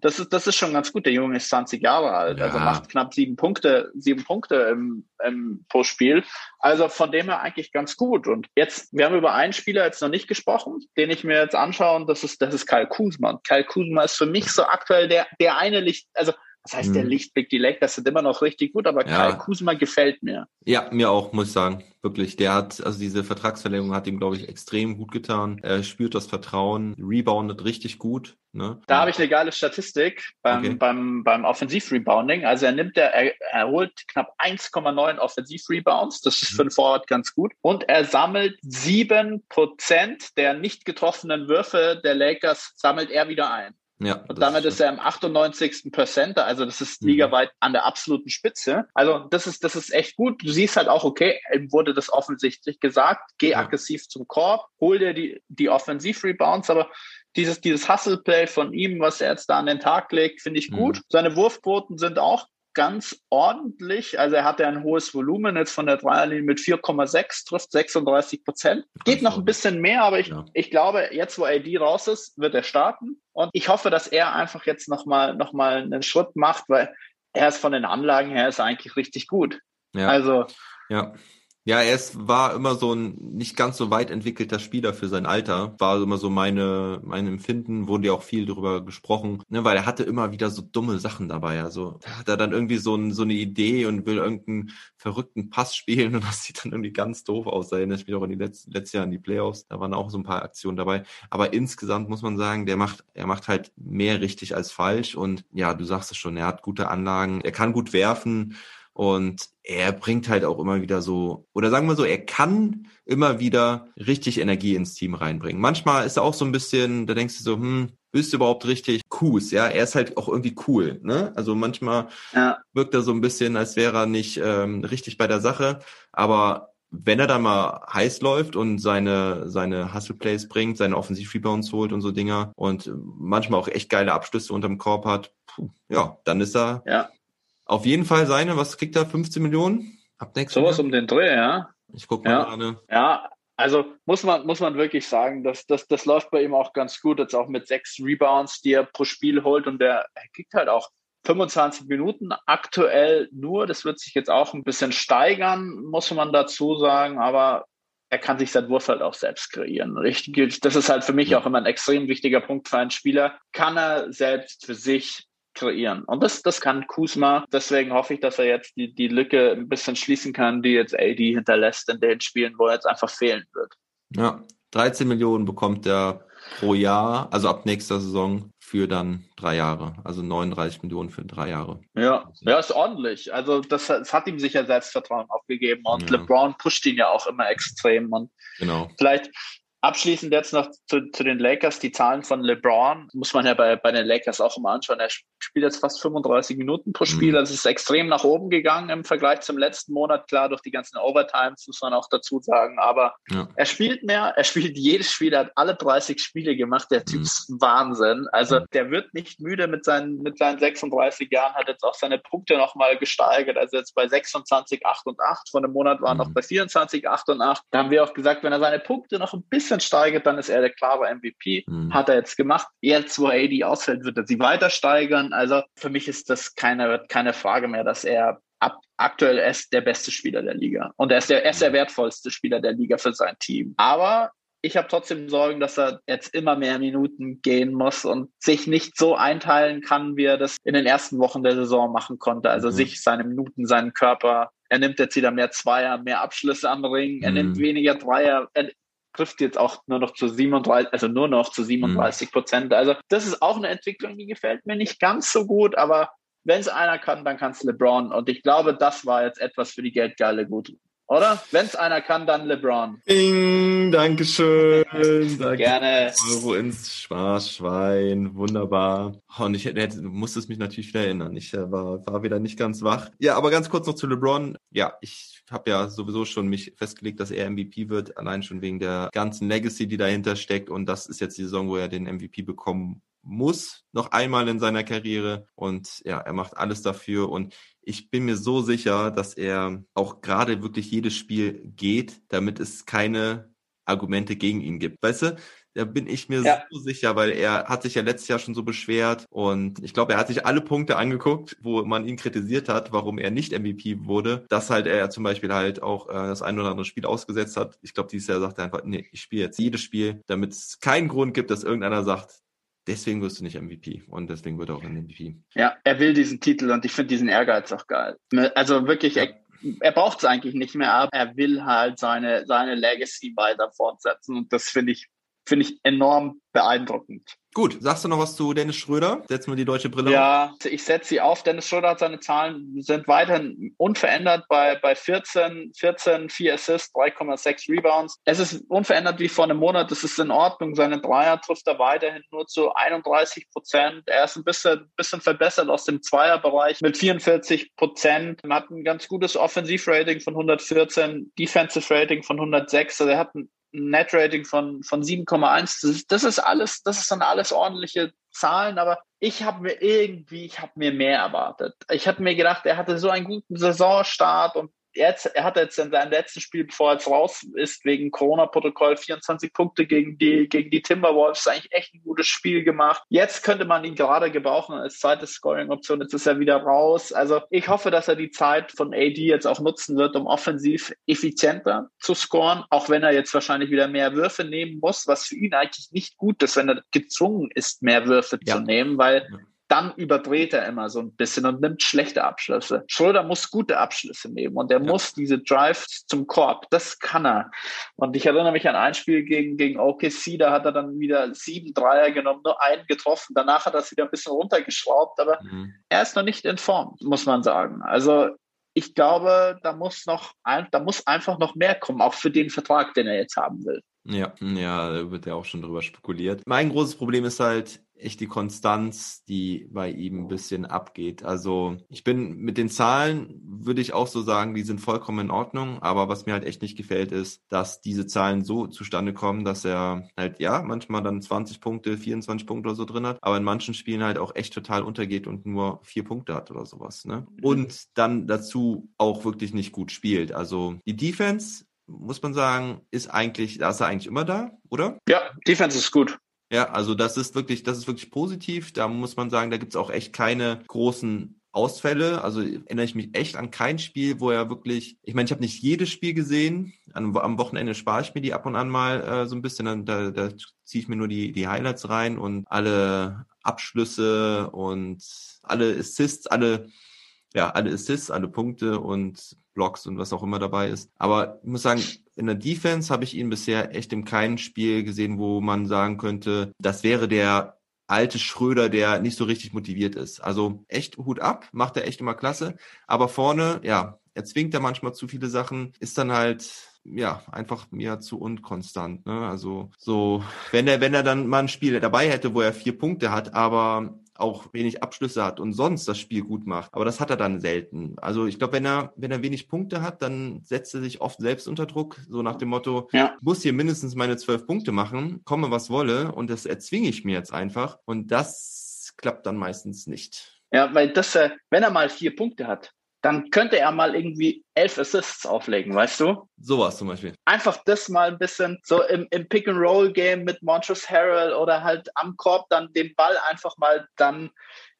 [SPEAKER 4] das ist, das ist schon ganz gut. Der Junge ist 20 Jahre alt, also ja. also macht knapp sieben Punkte, sieben Punkte im, im, pro Spiel. Also von dem her eigentlich ganz gut. Und jetzt, wir haben über einen Spieler jetzt noch nicht gesprochen, den ich mir jetzt anschaue, und das ist, das ist Kyle Kuzma. Kyle Kuzma ist für mich so aktuell der, der eine Licht, also Das heißt, mhm. der Lichtblick, die Lakers sind immer noch richtig gut, aber ja. Kai Kusma gefällt mir.
[SPEAKER 2] Ja, mir auch, muss ich sagen. Wirklich. Der hat, also diese Vertragsverlängerung hat ihm, glaube ich, extrem gut getan. Er spürt das Vertrauen, reboundet richtig gut. Ne?
[SPEAKER 4] Da habe ich eine geile Statistik beim, okay. beim, beim Offensiv-Rebounding. Also er nimmt der, er, er holt knapp 1,9 Offensiv-Rebounds. Das ist für einen Forward ganz gut. Und er sammelt sieben Prozent der nicht getroffenen Würfe der Lakers sammelt er wieder ein. Ja, und damit ist, ist er im 98. Percent, also das ist mhm. ligaweit an der absoluten Spitze. Also das ist, das ist echt gut. Du siehst halt auch, okay, ihm wurde das offensichtlich gesagt, geh ja. aggressiv zum Korb, hol dir die, die Offensiv-Rebounds, aber dieses, dieses Hustle-Play von ihm, was er jetzt da an den Tag legt, finde ich gut. Mhm. Seine Wurfquoten sind auch ganz ordentlich. Also er hatte ein hohes Volumen jetzt von der Dreierlinie mit 4,6, trifft 36 Prozent. Geht noch ein bisschen mehr, aber ich, ja. ich glaube, jetzt wo AD raus ist, wird er starten. Und ich hoffe, dass er einfach jetzt nochmal noch mal einen Schritt macht, weil er ist von den Anlagen her ist eigentlich richtig gut.
[SPEAKER 2] Ja. Also ja. Ja, er ist, war immer so ein nicht ganz so weit entwickelter Spieler für sein Alter. War immer so meine, mein Empfinden, wurde ja auch viel darüber gesprochen, ne, weil er hatte immer wieder so dumme Sachen dabei. Also hat er dann irgendwie so, ein, so eine Idee und will irgendeinen verrückten Pass spielen und das sieht dann irgendwie ganz doof aus. Da erinnere ich mich auch an die letzten, letztes Jahr die Playoffs. Da waren auch so ein paar Aktionen dabei. Aber insgesamt muss man sagen, der macht, er macht halt mehr richtig als falsch und ja, du sagst es schon, er hat gute Anlagen, er kann gut werfen und er bringt halt auch immer wieder so, oder sagen wir so, er kann immer wieder richtig Energie ins Team reinbringen. Manchmal ist er auch so ein bisschen, da denkst du so, hm, bist du überhaupt richtig cool? Ja, er ist halt auch irgendwie cool. Ne? Also manchmal ja. wirkt er so ein bisschen, als wäre er nicht ähm, richtig bei der Sache. Aber wenn er da mal heiß läuft und seine, seine Hustle Plays bringt, seine Offensiv-Rebounds holt und so Dinger und manchmal auch echt geile Abschlüsse unterm Korb hat, puh, ja, dann ist er ja. Auf jeden Fall seine, was kriegt er? 15 Millionen?
[SPEAKER 4] Ab nächstes Sowas um den Dreh, ja.
[SPEAKER 2] Ich guck mal
[SPEAKER 4] ja.
[SPEAKER 2] gerade.
[SPEAKER 4] Ja, also muss man, muss man wirklich sagen, dass das, das läuft bei ihm auch ganz gut. Jetzt auch mit sechs Rebounds, die er pro Spiel holt und der, er kriegt halt auch 25 Minuten aktuell nur. Das wird sich jetzt auch ein bisschen steigern, muss man dazu sagen, aber er kann sich sein Wurf halt auch selbst kreieren. Richtig, das ist halt für mich auch immer ein extrem wichtiger Punkt für einen Spieler. Kann er selbst für sich kreieren. Und das, das kann Kuzma. Deswegen hoffe ich, dass er jetzt die, die Lücke ein bisschen schließen kann, die jetzt AD hinterlässt in den Spielen, wo er jetzt einfach fehlen wird.
[SPEAKER 2] Ja, 13 Millionen bekommt er pro Jahr, also ab nächster Saison für dann drei Jahre, also 39 Millionen für drei Jahre.
[SPEAKER 4] Ja, ja, ist ordentlich. Also das, das hat ihm sicher Selbstvertrauen aufgegeben und ja. LeBron pusht ihn ja auch immer extrem und genau. vielleicht Abschließend jetzt noch zu, zu den Lakers, die Zahlen von LeBron, muss man ja bei, bei den Lakers auch immer anschauen. Er spielt jetzt fast 35 Minuten pro Spiel, mhm. also ist extrem nach oben gegangen im Vergleich zum letzten Monat, klar, durch die ganzen Overtimes, muss man auch dazu sagen, aber ja. er spielt mehr, er spielt jedes Spiel, er hat alle 30 Spiele gemacht, der Typ mhm. ist Wahnsinn. Also mhm. der wird nicht müde mit seinen, mit seinen 36 Jahren, hat jetzt auch seine Punkte nochmal gesteigert, also jetzt bei 26, 8 und 8, vor einem Monat war er noch bei 24, 8 und 8. Da haben wir auch gesagt, wenn er seine Punkte noch ein bisschen bisschen steigert, dann ist er der klare MVP. Mhm. Hat er jetzt gemacht. Jetzt, wo AD ausfällt, wird er sie weiter steigern. Also für mich ist das keine, keine Frage mehr, dass er ab, aktuell ist der beste Spieler der Liga. Und er ist der, er ist der wertvollste Spieler der Liga für sein Team. Aber ich habe trotzdem Sorgen, dass er jetzt immer mehr Minuten gehen muss und sich nicht so einteilen kann, wie er das in den ersten Wochen der Saison machen konnte. Also mhm. sich seine Minuten, seinen Körper. Er nimmt jetzt wieder mehr Zweier, mehr Abschlüsse am Ring. Er mhm. nimmt weniger Dreier. Er, trifft jetzt auch nur noch zu 37, also nur noch zu 37 Prozent. Also das ist auch eine Entwicklung, die gefällt mir nicht ganz so gut, aber wenn es einer kann, dann kann es LeBron. Und ich glaube, das war jetzt etwas für die Geldgeile gut. Oder? Wenn es einer kann, dann LeBron.
[SPEAKER 2] Ding, Dankeschön.
[SPEAKER 4] Danke. Gerne.
[SPEAKER 2] Euro ins Spaßschwein. Wunderbar. Und ich hätte, du musstest mich natürlich wieder erinnern. Ich äh, war, war wieder nicht ganz wach. Ja, aber ganz kurz noch zu LeBron. Ja, ich habe ja sowieso schon mich festgelegt, dass er MVP wird, allein schon wegen der ganzen Legacy, die dahinter steckt. Und das ist jetzt die Saison, wo er den MVP bekommen muss, noch einmal in seiner Karriere. Und ja, er macht alles dafür. Und ich bin mir so sicher, dass er auch gerade wirklich jedes Spiel geht, damit es keine Argumente gegen ihn gibt. Weißt du, da bin ich mir ja. so sicher, weil er hat sich ja letztes Jahr schon so beschwert und ich glaube, er hat sich alle Punkte angeguckt, wo man ihn kritisiert hat, warum er nicht MVP wurde, dass halt er zum Beispiel halt auch äh, das ein oder andere Spiel ausgesetzt hat. Ich glaube, dieses Jahr sagt er einfach, nee, ich spiele jetzt jedes Spiel, damit es keinen Grund gibt, dass irgendeiner sagt, deswegen wirst du nicht MVP und deswegen wird er auch ein MVP.
[SPEAKER 4] Ja, er will diesen Titel und ich finde diesen Ehrgeiz auch geil. Also wirklich, er, er braucht es eigentlich nicht mehr, aber er will halt seine, seine Legacy weiter fortsetzen und das finde ich, finde ich enorm beeindruckend.
[SPEAKER 2] Gut, sagst du noch was zu Dennis Schröder? Setzen wir die deutsche Brille
[SPEAKER 4] ja, auf. Ja, ich setze sie auf. Dennis Schröder hat seine Zahlen, sind weiterhin unverändert bei, bei 14, 14, 4 Assists, 3,6 Rebounds. Es ist unverändert wie vor einem Monat. Das ist in Ordnung. Seine Dreier trifft er weiterhin nur zu 31 Prozent. Er ist ein bisschen, bisschen verbessert aus dem Zweierbereich mit 44 Prozent. Er hat ein ganz gutes Offensivrating von 114, Defensive Rating von 106. Also er hat ein Net-Rating von, von 7,1. Das, das ist alles, das ist dann alles ordentliche Zahlen, aber ich habe mir irgendwie, ich habe mir mehr erwartet. Ich habe mir gedacht, er hatte so einen guten Saisonstart und jetzt, er hat jetzt in seinem letzten Spiel, bevor er jetzt raus ist, wegen Corona-Protokoll 24 Punkte gegen die, gegen die Timberwolves, eigentlich echt ein gutes Spiel gemacht. Jetzt könnte man ihn gerade gebrauchen als zweite Scoring-Option. Jetzt ist er wieder raus. Also ich hoffe, dass er die Zeit von AD jetzt auch nutzen wird, um offensiv effizienter zu scoren, auch wenn er jetzt wahrscheinlich wieder mehr Würfe nehmen muss, was für ihn eigentlich nicht gut ist, wenn er gezwungen ist, mehr Würfe ja. zu nehmen, weil dann überdreht er immer so ein bisschen und nimmt schlechte Abschlüsse. Schröder muss gute Abschlüsse nehmen und er ja. muss diese Drives zum Korb. Das kann er. Und ich erinnere mich an ein Spiel gegen, gegen OKC, da hat er dann wieder sieben Dreier genommen, nur einen getroffen. Danach hat er es wieder ein bisschen runtergeschraubt, aber mhm. er ist noch nicht in Form, muss man sagen. Also ich glaube, da muss noch, da muss einfach noch mehr kommen, auch für den Vertrag, den er jetzt haben will.
[SPEAKER 2] Ja, ja, da wird ja auch schon drüber spekuliert. Mein großes Problem ist halt, echt die Konstanz, die bei ihm ein bisschen abgeht. Also ich bin mit den Zahlen, würde ich auch so sagen, die sind vollkommen in Ordnung. Aber was mir halt echt nicht gefällt, ist, dass diese Zahlen so zustande kommen, dass er halt, ja, manchmal dann 20 Punkte, 24 Punkte oder so drin hat, aber in manchen Spielen halt auch echt total untergeht und nur vier Punkte hat oder sowas. Ne? Mhm. Und dann dazu auch wirklich nicht gut spielt. Also die Defense muss man sagen, ist eigentlich, da ist er eigentlich immer da, oder?
[SPEAKER 4] Ja, Defense ist gut.
[SPEAKER 2] Ja, also das ist wirklich, das ist wirklich positiv. Da muss man sagen, da gibt's auch echt keine großen Ausfälle. Also erinnere ich mich echt an kein Spiel, wo er wirklich, ich meine, ich habe nicht jedes Spiel gesehen. Am, am Wochenende spare ich mir die ab und an mal äh, so ein bisschen. Dann, da, da ziehe ich mir nur die, die Highlights rein und alle Abschlüsse und alle Assists, alle, ja, alle Assists, alle Punkte und Blocks und was auch immer dabei ist. Aber ich muss sagen, in der Defense habe ich ihn bisher echt in keinem Spiel gesehen, wo man sagen könnte, das wäre der alte Schröder, der nicht so richtig motiviert ist. Also echt Hut ab, macht er echt immer klasse. Aber vorne, ja, er zwingt da manchmal zu viele Sachen, ist dann halt ja, einfach mir zu unkonstant. Ne? Also so, wenn er, wenn er dann mal ein Spiel dabei hätte, wo er vier Punkte hat, aber auch wenig Abschlüsse hat und sonst das Spiel gut macht. Aber das hat er dann selten. Also ich glaube, wenn er, wenn er wenig Punkte hat, dann setzt er sich oft selbst unter Druck, so nach dem Motto, ja. muss hier mindestens meine zwölf Punkte machen, komme was wolle und das erzwinge ich mir jetzt einfach. Und das klappt dann meistens nicht.
[SPEAKER 4] Ja, weil das, äh, wenn er mal vier Punkte hat, dann könnte er mal irgendwie elf Assists auflegen, weißt du?
[SPEAKER 2] Sowas zum Beispiel.
[SPEAKER 4] Einfach das mal ein bisschen so im, im Pick-and-Roll-Game mit Montrezl Harrell oder halt am Korb dann den Ball einfach mal dann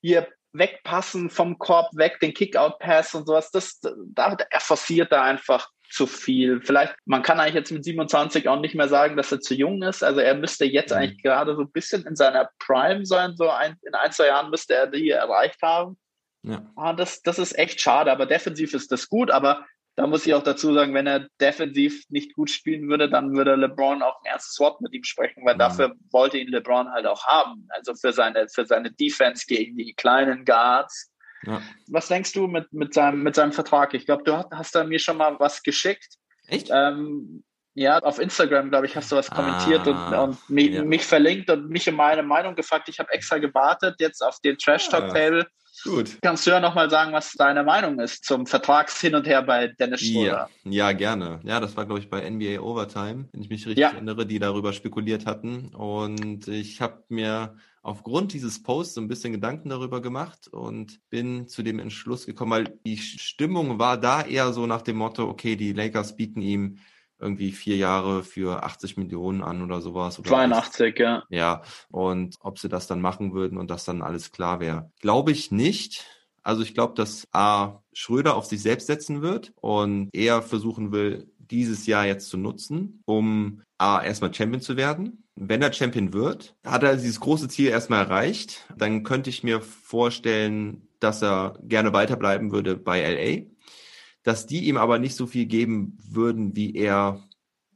[SPEAKER 4] hier wegpassen vom Korb weg, den Kick-Out-Pass und sowas. Das, da, er forciert da einfach zu viel. Vielleicht, man kann eigentlich jetzt mit 27 auch nicht mehr sagen, dass er zu jung ist. Also er müsste jetzt mhm. eigentlich gerade so ein bisschen in seiner Prime sein. So ein, in ein, zwei Jahren müsste er die erreicht haben. Ja. Ah, das, das ist echt schade, aber defensiv ist das gut, aber da muss ich auch dazu sagen, wenn er defensiv nicht gut spielen würde, dann würde LeBron auch ein erstes Wort mit ihm sprechen, weil mhm. dafür wollte ihn LeBron halt auch haben. Also für seine, für seine Defense gegen die kleinen Guards. Ja. Was denkst du mit, mit, seinem, mit seinem Vertrag? Ich glaube, du hast, hast da mir schon mal was geschickt.
[SPEAKER 2] Echt?
[SPEAKER 4] Ähm, ja, auf Instagram, glaube ich, hast du was kommentiert ah, und, und mich, ja. mich, verlinkt und mich um meine Meinung gefragt. Ich habe extra gewartet jetzt auf den Trash Talk Table. Ja. Gut. Kannst du ja nochmal sagen, was deine Meinung ist zum Vertragshin und Her bei Dennis Schröder?
[SPEAKER 2] Ja, ja, gerne. Ja, das war, glaube ich, bei NBA Overtime, wenn ich mich richtig ja. erinnere, die darüber spekuliert hatten. Und ich habe mir aufgrund dieses Posts so ein bisschen Gedanken darüber gemacht und bin zu dem Entschluss gekommen, weil die Stimmung war da eher so nach dem Motto, okay, die Lakers bieten ihm irgendwie vier Jahre für 80 Millionen an oder sowas. Oder
[SPEAKER 4] 82, ja.
[SPEAKER 2] Ja, und ob sie das dann machen würden und das dann alles klar wäre. Glaube ich nicht. Also ich glaube, dass A. Schröder auf sich selbst setzen wird und er versuchen will, dieses Jahr jetzt zu nutzen, um A. erstmal Champion zu werden wenn er Champion wird, hat er dieses große Ziel erstmal erreicht. Dann könnte ich mir vorstellen, dass er gerne weiterbleiben würde bei LA. Dass die ihm aber nicht so viel geben würden, wie er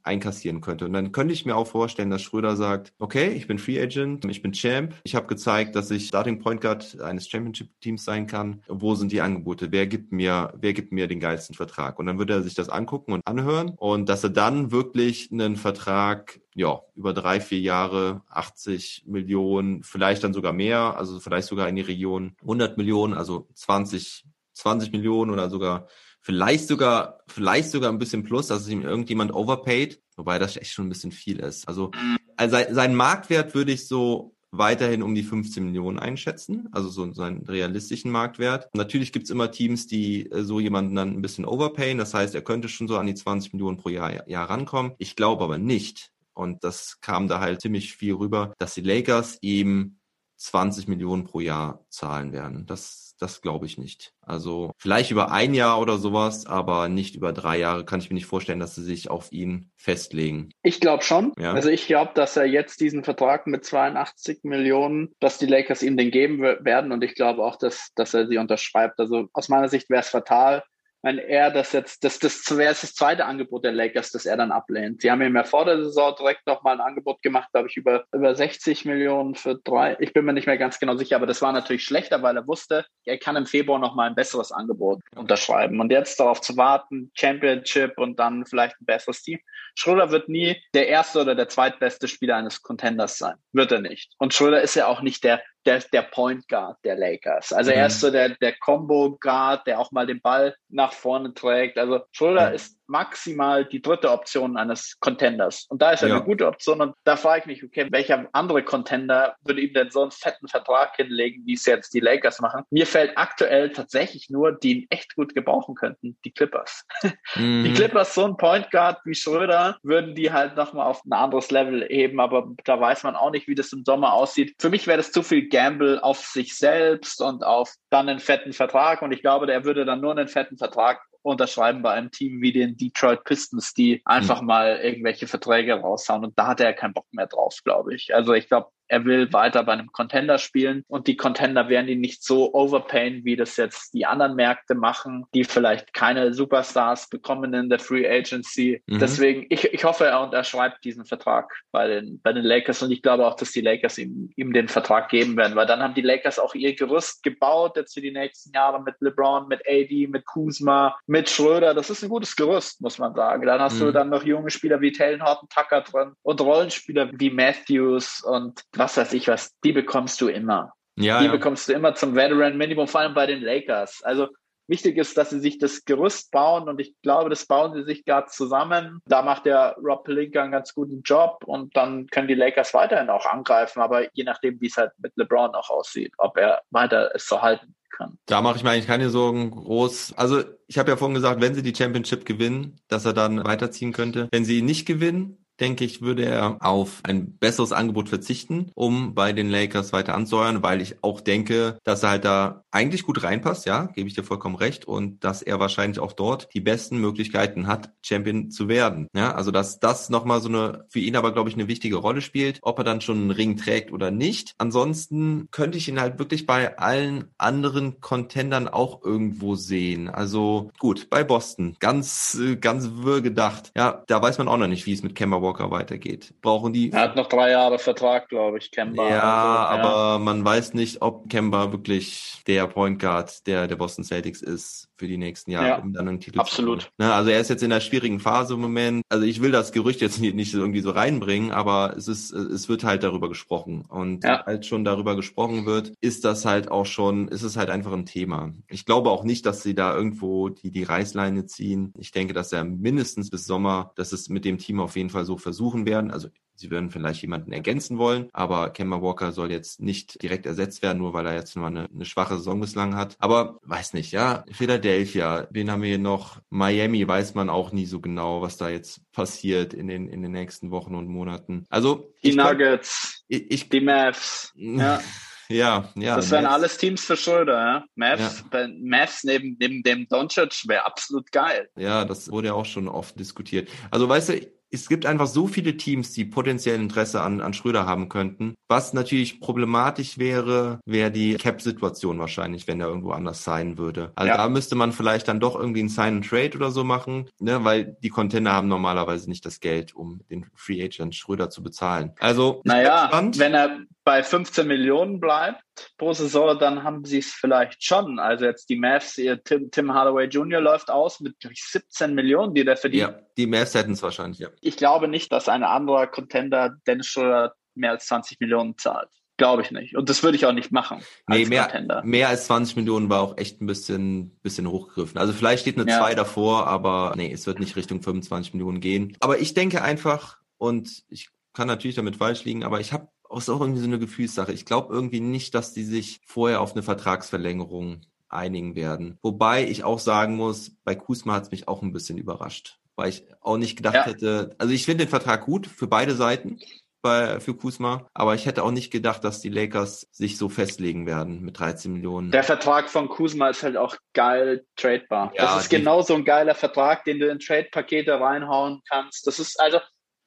[SPEAKER 2] einkassieren könnte. Und dann könnte ich mir auch vorstellen, dass Schröder sagt, okay, ich bin Free Agent, ich bin Champ, ich habe gezeigt, dass ich Starting Point Guard eines Championship Teams sein kann. Wo sind die Angebote? Wer gibt mir, wer gibt mir den geilsten Vertrag? Und dann würde er sich das angucken und anhören und dass er dann wirklich einen Vertrag ja, über drei, vier Jahre 80 Millionen, vielleicht dann sogar mehr, also vielleicht sogar in die Region 100 Millionen, also 20, 20 Millionen oder sogar Vielleicht sogar, vielleicht sogar ein bisschen plus, dass ihm irgendjemand overpaid, wobei das echt schon ein bisschen viel ist. Also, also sein Marktwert würde ich so weiterhin um die 15 Millionen einschätzen, also so seinen realistischen Marktwert. Natürlich gibt's immer Teams, die äh, so jemanden dann ein bisschen overpayen. Das heißt, er könnte schon so an die 20 Millionen pro Jahr, Jahr rankommen. Ich glaube aber nicht. Und das kam da halt ziemlich viel rüber, dass die Lakers ihm 20 Millionen pro Jahr zahlen werden. Das das glaube ich nicht. Also vielleicht über ein Jahr oder sowas, aber nicht über drei Jahre kann ich mir nicht vorstellen, dass sie sich auf ihn festlegen.
[SPEAKER 4] Ich glaube schon. Ja. Also ich glaube, dass er jetzt diesen Vertrag mit 82 Millionen, dass die Lakers ihm den geben werden und ich glaube auch, dass, dass er sie unterschreibt. Also aus meiner Sicht wäre es fatal, wenn er das jetzt, das, das wäre das zweite Angebot der Lakers, das er dann ablehnt. Sie haben ihm ja vor der Saison direkt nochmal ein Angebot gemacht, glaube ich, über, über 60 Millionen für drei. Ich bin mir nicht mehr ganz genau sicher, aber das war natürlich schlechter, weil er wusste, er kann im Februar nochmal ein besseres Angebot unterschreiben. Und jetzt darauf zu warten, Championship und dann vielleicht ein besseres Team. Schröder wird nie der erste oder der zweitbeste Spieler eines Contenders sein. Wird er nicht. Und Schröder ist ja auch nicht der der, der Point Guard der Lakers. Also mhm. er ist so der, der Combo Guard, der auch mal den Ball nach vorne trägt. Also Schröder mhm. ist maximal die dritte Option eines Contenders. Und da ist er ja. eine gute Option. Und da frage ich mich, okay, welcher andere Contender würde ihm denn so einen fetten Vertrag hinlegen, wie es jetzt die Lakers machen? Mir fällt aktuell tatsächlich nur, die ihn echt gut gebrauchen könnten, die Clippers. Mhm. Die Clippers, so ein Point Guard wie Schröder, würden die halt nochmal auf ein anderes Level heben. Aber da weiß man auch nicht, wie das im Sommer aussieht. Für mich wäre das zu viel Gamble auf sich selbst und auf dann einen fetten Vertrag. Und ich glaube, der würde dann nur einen fetten Vertrag unterschreiben bei einem Team wie den Detroit Pistons, die einfach mhm. mal irgendwelche Verträge raushauen. Und da hat er keinen Bock mehr drauf, glaube ich. Also ich glaube, er will weiter bei einem Contender spielen und die Contender werden ihn nicht so overpayen, wie das jetzt die anderen Märkte machen, die vielleicht keine Superstars bekommen in der Free Agency. Mhm. Deswegen, ich, ich hoffe, er unterschreibt diesen Vertrag bei den, bei den Lakers und ich glaube auch, dass die Lakers ihm, ihm den Vertrag geben werden, weil dann haben die Lakers auch ihr Gerüst gebaut jetzt für die nächsten Jahre mit LeBron, mit AD, mit Kuzma, mit Schröder. Das ist ein gutes Gerüst, muss man sagen. Dann hast mhm. du dann noch junge Spieler wie Taylor Horton Tucker drin und Rollenspieler wie Matthews und was weiß ich was, die bekommst du immer. Ja, die ja. bekommst du immer zum Veteran Minimum, vor allem bei den Lakers. Also wichtig ist, dass sie sich das Gerüst bauen und ich glaube, das bauen sie sich gerade zusammen. Da macht der Rob Pelinka einen ganz guten Job und dann können die Lakers weiterhin auch angreifen, aber je nachdem, wie es halt mit LeBron auch aussieht, ob er weiter es so halten kann.
[SPEAKER 2] Da mache ich mir eigentlich keine Sorgen groß. Also ich habe ja vorhin gesagt, wenn sie die Championship gewinnen, dass er dann weiterziehen könnte. Wenn sie nicht gewinnen, denke ich, würde er auf ein besseres Angebot verzichten, um bei den Lakers weiter anzuheuern, weil ich auch denke, dass er halt da eigentlich gut reinpasst, ja, gebe ich dir vollkommen recht, und dass er wahrscheinlich auch dort die besten Möglichkeiten hat, Champion zu werden. Ja, also dass das nochmal so eine, für ihn aber, glaube ich, eine wichtige Rolle spielt, ob er dann schon einen Ring trägt oder nicht. Ansonsten könnte ich ihn halt wirklich bei allen anderen Contendern auch irgendwo sehen. Also gut, bei Boston, ganz, ganz wirr gedacht. Ja, da weiß man auch noch nicht, wie es mit Kemba weitergeht. Brauchen die.
[SPEAKER 4] Er hat noch drei Jahre Vertrag, glaube ich, Kemba.
[SPEAKER 2] Ja, also, aber man weiß nicht, ob Kemba wirklich der Point Guard der, der Boston Celtics ist für die nächsten Jahre,
[SPEAKER 4] ja, um dann einen Titel absolut. zu
[SPEAKER 2] ne, Also er ist jetzt in einer schwierigen Phase im Moment. Also ich will das Gerücht jetzt nicht, nicht irgendwie so reinbringen, aber es ist, es wird halt darüber gesprochen. Und ja. als schon darüber gesprochen wird, ist das halt auch schon, ist es halt einfach ein Thema. Ich glaube auch nicht, dass sie da irgendwo die, die Reißleine ziehen. Ich denke, dass er mindestens bis Sommer, dass es mit dem Team auf jeden Fall so versuchen werden. Also Sie würden vielleicht jemanden ergänzen wollen, aber Kemba Walker soll jetzt nicht direkt ersetzt werden, nur weil er jetzt nur eine, eine schwache Saison bislang hat. Aber weiß nicht, ja. Philadelphia, wen haben wir hier noch? Miami weiß man auch nie so genau, was da jetzt passiert in den, in den nächsten Wochen und Monaten. Also.
[SPEAKER 4] Die Nuggets, ich, ich, die Mavs, ja.
[SPEAKER 2] Ja, ja.
[SPEAKER 4] Das wären alles Teams für Schröder, ja. Mavs, ja. Mavs neben, neben dem Doncic wäre absolut geil.
[SPEAKER 2] Ja, das wurde ja auch schon oft diskutiert. Also weißt du, es gibt einfach so viele Teams, die potenziell Interesse an, an Schröder haben könnten. Was natürlich problematisch wäre, wäre die Cap-Situation wahrscheinlich, wenn er irgendwo anders sein würde. Also ja. da müsste man vielleicht dann doch irgendwie ein Sign-and-Trade oder so machen, ne, weil die Contender haben normalerweise nicht das Geld, um den Free Agent Schröder zu bezahlen. Also,
[SPEAKER 4] naja, wenn er bei 15 Millionen bleibt pro Saison, dann haben sie es vielleicht schon. Also jetzt die Mavs, ihr Tim, Tim Hardaway Jr. läuft aus mit 17 Millionen, die der verdient. Ja,
[SPEAKER 2] die Mavs hätten es wahrscheinlich, ja.
[SPEAKER 4] Ich glaube nicht, dass ein anderer Contender Dennis Schröder mehr als 20 Millionen zahlt. Glaube ich nicht. Und das würde ich auch nicht machen.
[SPEAKER 2] Nee, mehr, mehr als 20 Millionen war auch echt ein bisschen, bisschen hochgegriffen. Also vielleicht steht eine ja. 2 davor, aber nee, es wird nicht Richtung 25 Millionen gehen. Aber ich denke einfach, und ich kann natürlich damit falsch liegen, aber ich habe ist auch irgendwie so eine Gefühlssache. Ich glaube irgendwie nicht, dass die sich vorher auf eine Vertragsverlängerung einigen werden. Wobei ich auch sagen muss, bei Kusma hat es mich auch ein bisschen überrascht, weil ich auch nicht gedacht ja. hätte, also ich finde den Vertrag gut für beide Seiten bei, für Kusma, aber ich hätte auch nicht gedacht, dass die Lakers sich so festlegen werden mit 13 Millionen.
[SPEAKER 4] Der Vertrag von Kusma ist halt auch geil tradebar. Ja, das ist genau so ein geiler Vertrag, den du in Trade-Pakete reinhauen kannst. Das ist also,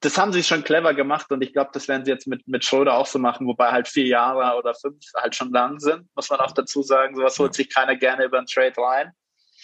[SPEAKER 4] das haben sie schon clever gemacht und ich glaube, das werden sie jetzt mit, mit Schröder auch so machen, wobei halt vier Jahre oder fünf halt schon lang sind, muss man auch dazu sagen. Sowas holt sich keiner gerne über einen Trade rein.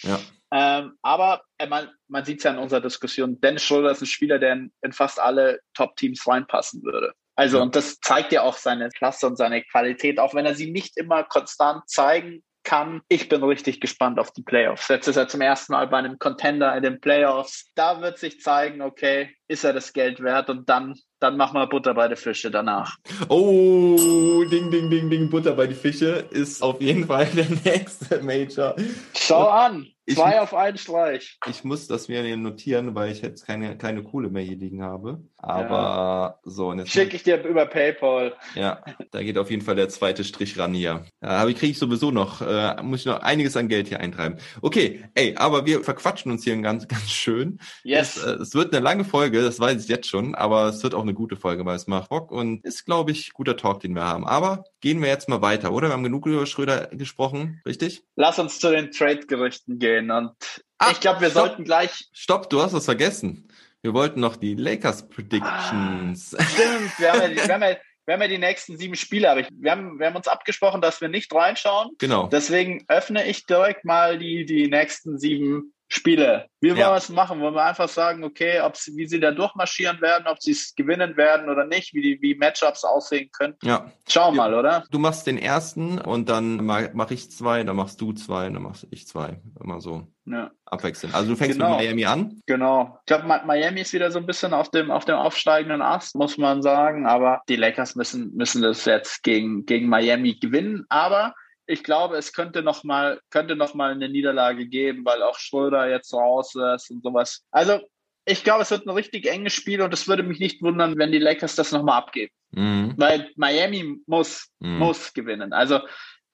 [SPEAKER 4] Ja. Ähm, aber äh, man, man sieht es ja in unserer Diskussion, Dennis Schröder ist ein Spieler, der in, in fast alle Top-Teams reinpassen würde. Also, ja. und das zeigt ja auch seine Klasse und seine Qualität, auch wenn er sie nicht immer konstant zeigen kann. Ich bin richtig gespannt auf die Playoffs. Jetzt ist er zum ersten Mal bei einem Contender in den Playoffs. Da wird sich zeigen, okay, ist er das Geld wert? Und dann, dann machen wir Butter bei den Fische danach.
[SPEAKER 2] Oh, ding, ding, ding, ding, Butter bei die Fische ist auf jeden Fall der nächste Major.
[SPEAKER 4] Schau an. Zwei ich, auf einen Streich.
[SPEAKER 2] Ich muss das mir notieren, weil ich jetzt keine, keine Kohle mehr hier liegen habe. Aber ja. so.
[SPEAKER 4] Schicke ich dir über PayPal.
[SPEAKER 2] Ja, da geht auf jeden Fall der zweite Strich ran hier. Ja, aber kriege ich sowieso noch, äh, muss ich noch einiges an Geld hier eintreiben. Okay, ey, aber wir verquatschen uns hier ganz, ganz schön. Yes. Es, äh, es wird eine lange Folge, das weiß ich jetzt schon, aber es wird auch eine gute Folge, weil es macht Bock und ist, glaube ich, guter Talk, den wir haben. Aber gehen wir jetzt mal weiter, oder? Wir haben genug über Schröder gesprochen, richtig?
[SPEAKER 4] Lass uns zu den Trade-Gerüchten gehen und Ach, ich glaube, wir stopp, sollten gleich.
[SPEAKER 2] Stopp, du hast was vergessen. Wir wollten noch die Lakers Predictions.
[SPEAKER 4] Ah, stimmt, wir haben, ja, wir, haben ja, wir haben ja die nächsten sieben Spiele, aber ich, wir, haben, wir haben uns abgesprochen, dass wir nicht reinschauen.
[SPEAKER 2] Genau.
[SPEAKER 4] Deswegen öffne ich direkt mal die, die nächsten sieben Spiele. Wie wollen ja. wir es machen? Wollen wir einfach sagen, okay, ob sie, wie sie da durchmarschieren werden, ob sie es gewinnen werden oder nicht, wie die wie Matchups aussehen können?
[SPEAKER 2] Ja.
[SPEAKER 4] Schau mal, oder?
[SPEAKER 2] Du machst den ersten und dann mache ich zwei, dann machst du zwei, dann machst ich zwei. Immer so ja. abwechseln. Also du fängst genau. mit Miami an.
[SPEAKER 4] Genau. Ich glaube, Miami ist wieder so ein bisschen auf dem, auf dem aufsteigenden Ast, muss man sagen. Aber die Lakers müssen, müssen das jetzt gegen, gegen Miami gewinnen. Aber ich glaube, es könnte noch mal könnte noch mal eine Niederlage geben, weil auch Schröder jetzt raus ist und sowas. Also ich glaube, es wird ein richtig enges Spiel und es würde mich nicht wundern, wenn die Lakers das nochmal abgeben. Mhm. Weil Miami muss, mhm. muss gewinnen. Also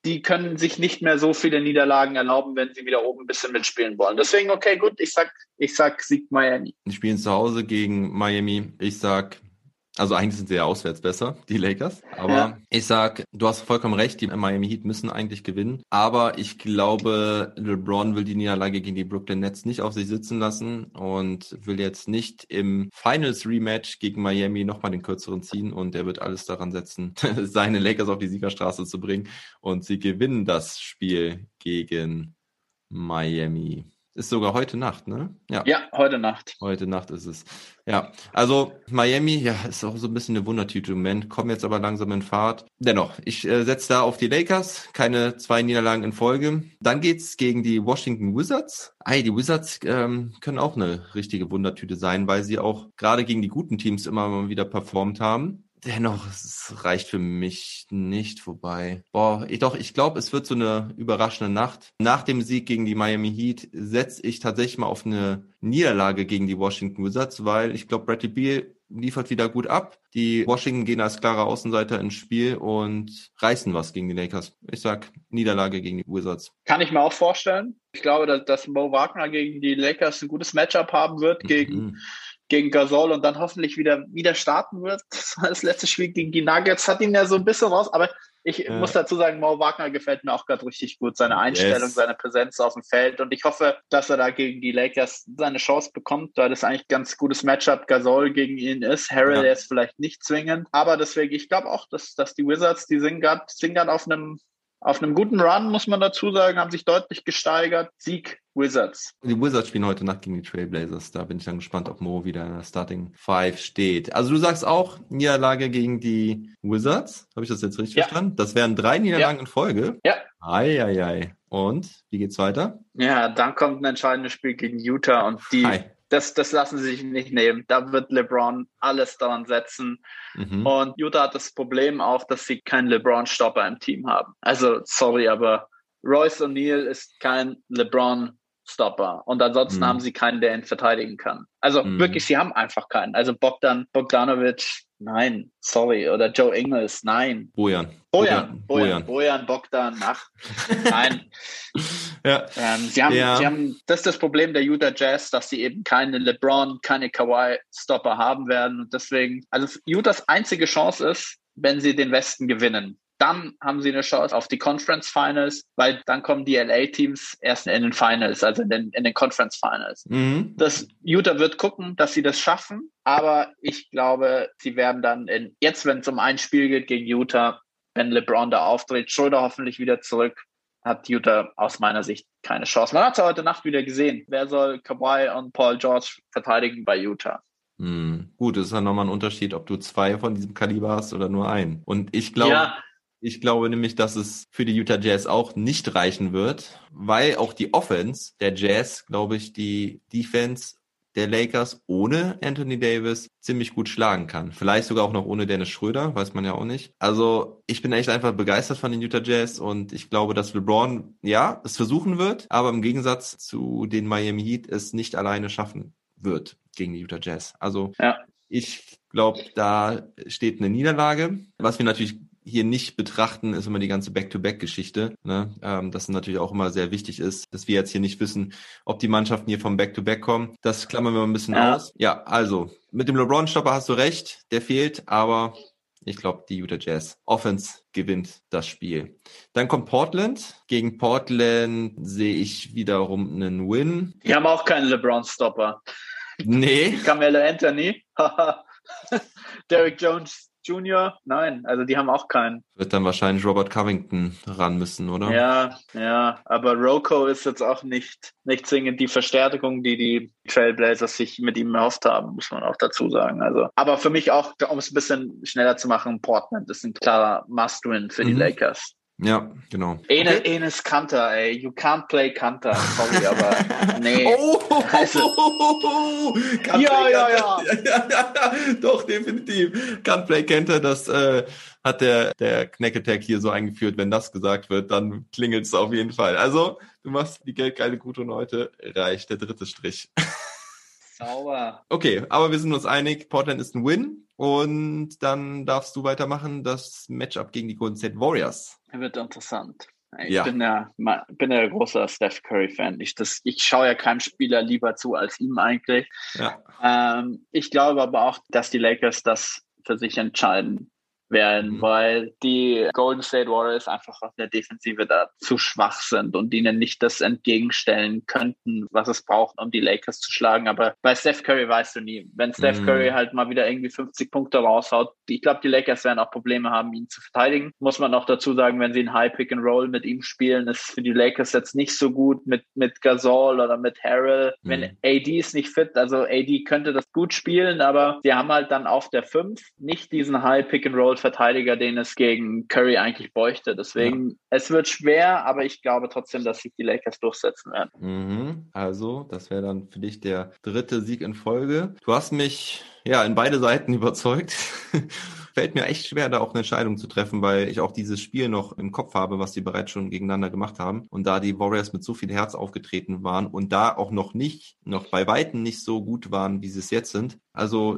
[SPEAKER 4] die können sich nicht mehr so viele Niederlagen erlauben, wenn sie wieder oben ein bisschen mitspielen wollen. Deswegen, okay, gut, ich sag, ich sag Sieg Miami.
[SPEAKER 2] Die spielen zu Hause gegen Miami. Ich sag also eigentlich sind sie ja auswärts besser, die Lakers. Aber ja. ich sag, du hast vollkommen recht, die Miami Heat müssen eigentlich gewinnen. Aber ich glaube, LeBron will die Niederlage gegen die Brooklyn Nets nicht auf sich sitzen lassen und will jetzt nicht im Finals Rematch gegen Miami nochmal den kürzeren ziehen und er wird alles daran setzen, seine Lakers auf die Siegerstraße zu bringen und sie gewinnen das Spiel gegen Miami. Ist sogar heute Nacht, ne?
[SPEAKER 4] Ja. ja, heute Nacht.
[SPEAKER 2] Heute Nacht ist es. Ja, also Miami, ja, ist auch so ein bisschen eine Wundertüte im Moment, kommen jetzt aber langsam in Fahrt. Dennoch, ich äh, setze da auf die Lakers, keine zwei Niederlagen in Folge. Dann geht's gegen die Washington Wizards. Ey, die Wizards ähm, können auch eine richtige Wundertüte sein, weil sie auch gerade gegen die guten Teams immer mal wieder performt haben. Dennoch, es reicht für mich nicht vorbei. Boah, ich, doch, ich glaube, es wird so eine überraschende Nacht. Nach dem Sieg gegen die Miami Heat setze ich tatsächlich mal auf eine Niederlage gegen die Washington Wizards, weil ich glaube, Bradley Beal liefert wieder gut ab. Die Washington gehen als klarer Außenseiter ins Spiel und reißen was gegen die Lakers. Ich sag Niederlage gegen die Wizards.
[SPEAKER 4] Kann ich mir auch vorstellen. Ich glaube, dass, dass Mo Wagner gegen die Lakers ein gutes Matchup haben wird, gegen mhm gegen Gasol und dann hoffentlich wieder, wieder starten wird. Das war das letzte Spiel gegen die Nuggets, hat ihn ja so ein bisschen raus, aber ich ja. muss dazu sagen, Mo Wagner gefällt mir auch gerade richtig gut. Seine Einstellung, yes. seine Präsenz auf dem Feld. Und ich hoffe, dass er da gegen die Lakers seine Chance bekommt, weil das eigentlich ein ganz gutes Matchup Gasol gegen ihn ist. Harrell, ja. ist vielleicht nicht zwingend. Aber deswegen, ich glaube auch, dass, dass die Wizards, die sind gerade sind grad auf einem auf einem guten Run, muss man dazu sagen, haben sich deutlich gesteigert. Sieg Wizards.
[SPEAKER 2] Die Wizards spielen heute Nacht gegen die Trailblazers. Da bin ich dann gespannt, ob Mo wieder in der Starting Five steht. Also du sagst auch Niederlage gegen die Wizards. Habe ich das jetzt richtig ja. verstanden? Das wären drei Niederlagen ja. in Folge.
[SPEAKER 4] Ja.
[SPEAKER 2] Eieiei. Und wie geht's weiter?
[SPEAKER 4] Ja, dann kommt ein entscheidendes Spiel gegen Utah und die Hi das, das lassen sie sich nicht nehmen. Da wird LeBron alles daran setzen. Mhm. Und Utah hat das Problem auch, dass sie keinen LeBron-Stopper im Team haben. Also, sorry, aber Royce O'Neill ist kein LeBron-Stopper. Und ansonsten mhm. haben sie keinen, der ihn verteidigen kann. Also mhm. wirklich, sie haben einfach keinen. Also Bogdan Bogdanovic Nein, sorry. Oder Joe Ingles, nein.
[SPEAKER 2] Bojan.
[SPEAKER 4] Bojan, Bojan, Bojan, Bogdan, ach, nein.
[SPEAKER 2] ja.
[SPEAKER 4] Ähm, sie, haben, ja. sie haben, das ist das Problem der Utah Jazz, dass sie eben keine LeBron, keine Kawhi-Stopper haben werden. Und deswegen, also Utahs einzige Chance ist, wenn sie den Westen gewinnen dann haben sie eine Chance auf die Conference Finals, weil dann kommen die LA-Teams erst in den Finals, also in den, in den Conference Finals. Mhm. Das Utah wird gucken, dass sie das schaffen, aber ich glaube, sie werden dann in, jetzt, wenn es um ein Spiel geht gegen Utah, wenn LeBron da auftritt, Schröder hoffentlich wieder zurück, hat Utah aus meiner Sicht keine Chance. Man hat es ja heute Nacht wieder gesehen. Wer soll Kawhi und Paul George verteidigen bei Utah?
[SPEAKER 2] Hm. Gut, es ist ja nochmal ein Unterschied, ob du zwei von diesem Kaliber hast oder nur einen. Und ich glaube, ja. Ich glaube nämlich, dass es für die Utah Jazz auch nicht reichen wird, weil auch die Offense der Jazz, glaube ich, die Defense der Lakers ohne Anthony Davis ziemlich gut schlagen kann. Vielleicht sogar auch noch ohne Dennis Schröder, weiß man ja auch nicht. Also ich bin echt einfach begeistert von den Utah Jazz und ich glaube, dass LeBron ja es versuchen wird, aber im Gegensatz zu den Miami Heat es nicht alleine schaffen wird gegen die Utah Jazz. Also ja. ich glaube, da steht eine Niederlage. Was wir natürlich hier nicht betrachten, ist immer die ganze Back-to-Back-Geschichte. Ne? Ähm, das natürlich auch immer sehr wichtig ist, dass wir jetzt hier nicht wissen, ob die Mannschaften hier vom Back-to-Back kommen. Das klammern wir mal ein bisschen ja. aus. Ja, also mit dem LeBron-Stopper hast du recht, der fehlt, aber ich glaube, die Utah Jazz Offense gewinnt das Spiel. Dann kommt Portland. Gegen Portland sehe ich wiederum einen Win.
[SPEAKER 4] Die haben auch keinen LeBron-Stopper.
[SPEAKER 2] Nee.
[SPEAKER 4] Carmelo Anthony. Derek Jones Junior? Nein, also die haben auch keinen.
[SPEAKER 2] Wird dann wahrscheinlich Robert Covington ran müssen, oder?
[SPEAKER 4] Ja, ja, aber Roko ist jetzt auch nicht, nicht zwingend die Verstärkung, die die Trailblazers sich mit ihm erhofft haben, muss man auch dazu sagen. Also, aber für mich auch, um es ein bisschen schneller zu machen, Portland ist ein klarer Must-Win für mhm. die Lakers.
[SPEAKER 2] Ja, genau.
[SPEAKER 4] Enes, okay. Enes Kanter, ey. You can't play Kanter. Sorry, aber nee.
[SPEAKER 2] Oh, also, oh, oh, oh, oh. ja, ja, ja, ja. Doch, definitiv. Can't play Kanter, das äh, hat der, der Knack hier so eingeführt. Wenn das gesagt wird, dann klingelt es auf jeden Fall. Also, du machst die geldgeile Gute und heute reicht der dritte Strich.
[SPEAKER 4] Sauber.
[SPEAKER 2] Okay, aber wir sind uns einig, Portland ist ein Win. Und dann darfst du weitermachen, das Matchup gegen die Golden State Warriors.
[SPEAKER 4] Wird interessant. Ich ja. bin ja bin ja großer Steph Curry Fan. Ich, das, ich schaue ja keinem Spieler lieber zu als ihm eigentlich. Ja. Ähm, ich glaube aber auch, dass die Lakers das für sich entscheiden werden, mhm. weil die Golden State Warriors einfach auf der Defensive da zu schwach sind und ihnen nicht das entgegenstellen könnten, was es braucht, um die Lakers zu schlagen. Aber bei Steph Curry weißt du nie. Wenn Steph mhm. Curry halt mal wieder irgendwie 50 Punkte raushaut, ich glaube, die Lakers werden auch Probleme haben, ihn zu verteidigen. Muss man auch dazu sagen, wenn sie ein High Pick and Roll mit ihm spielen, ist für die Lakers jetzt nicht so gut mit, mit Gasol oder mit Harrell. Mhm. Wenn AD ist nicht fit, also AD könnte das gut spielen, aber sie haben halt dann auf der 5 nicht diesen High Pick and Roll Verteidiger, den es gegen Curry eigentlich bräuchte. Deswegen, ja. es wird schwer, aber ich glaube trotzdem, dass sich die Lakers durchsetzen werden.
[SPEAKER 2] Mhm. Also, das wäre dann für dich der dritte Sieg in Folge. Du hast mich ja in beide Seiten überzeugt. Fällt mir echt schwer, da auch eine Entscheidung zu treffen, weil ich auch dieses Spiel noch im Kopf habe, was die bereits schon gegeneinander gemacht haben. Und da die Warriors mit so viel Herz aufgetreten waren und da auch noch nicht, noch bei Weitem nicht so gut waren, wie sie es jetzt sind. Also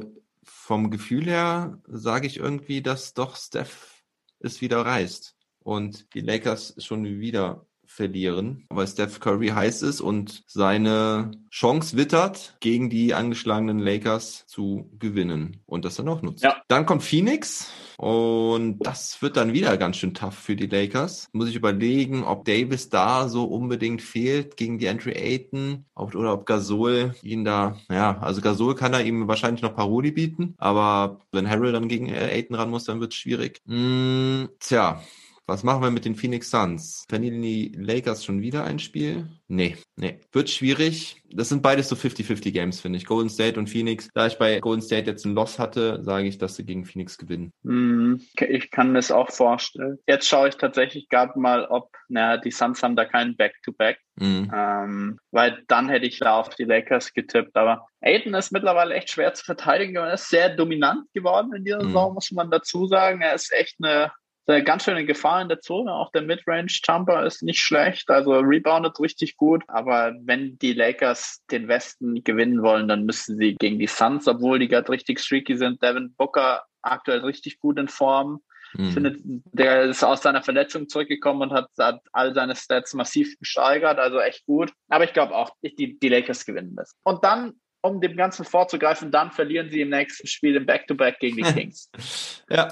[SPEAKER 2] vom Gefühl her sage ich irgendwie, dass doch Steph es wieder reißt und die Lakers schon wieder verlieren, weil Steph Curry heiß ist und seine Chance wittert, gegen die angeschlagenen Lakers zu gewinnen und das dann auch nutzt. Ja. Dann kommt Phoenix. Und das wird dann wieder ganz schön tough für die Lakers. Muss ich überlegen, ob Davis da so unbedingt fehlt gegen die Entry Ayton oder ob Gasol ihn da, ja, also Gasol kann er ihm wahrscheinlich noch Paroli bieten, aber wenn Harrell dann gegen Ayton ran muss, dann wird es schwierig. Mm, tja, was machen wir mit den Phoenix Suns? Verlieren die Lakers schon wieder ein Spiel? Nee, nee. Wird schwierig. Das sind beides so 50-50 Games, finde ich. Golden State und Phoenix. Da ich bei Golden State jetzt einen Loss hatte, sage ich, dass sie gegen Phoenix gewinnen.
[SPEAKER 4] Mm, ich kann mir das auch vorstellen. Jetzt schaue ich tatsächlich gerade mal, ob, naja, die Suns haben da keinen Back-to-Back. -Back. Mhm. Ähm, weil dann hätte ich da auf die Lakers getippt. Aber Aiden ist mittlerweile echt schwer zu verteidigen. Er ist sehr dominant geworden in dieser mhm. Saison, muss man dazu sagen. Er ist echt eine ganz schöne Gefahr in der Zone. Auch der Midrange-Jumper ist nicht schlecht, also reboundet richtig gut. Aber wenn die Lakers den Westen gewinnen wollen, dann müssen sie gegen die Suns, obwohl die gerade richtig streaky sind. Devin Booker aktuell richtig gut in Form. Ich mhm. finde, der ist aus seiner Verletzung zurückgekommen und hat, hat all seine Stats massiv gesteigert, also echt gut. Aber ich glaube auch, die, die Lakers gewinnen das. Und dann um dem Ganzen vorzugreifen, dann verlieren sie im nächsten Spiel im Back-to-Back -Back gegen die Kings.
[SPEAKER 2] ja.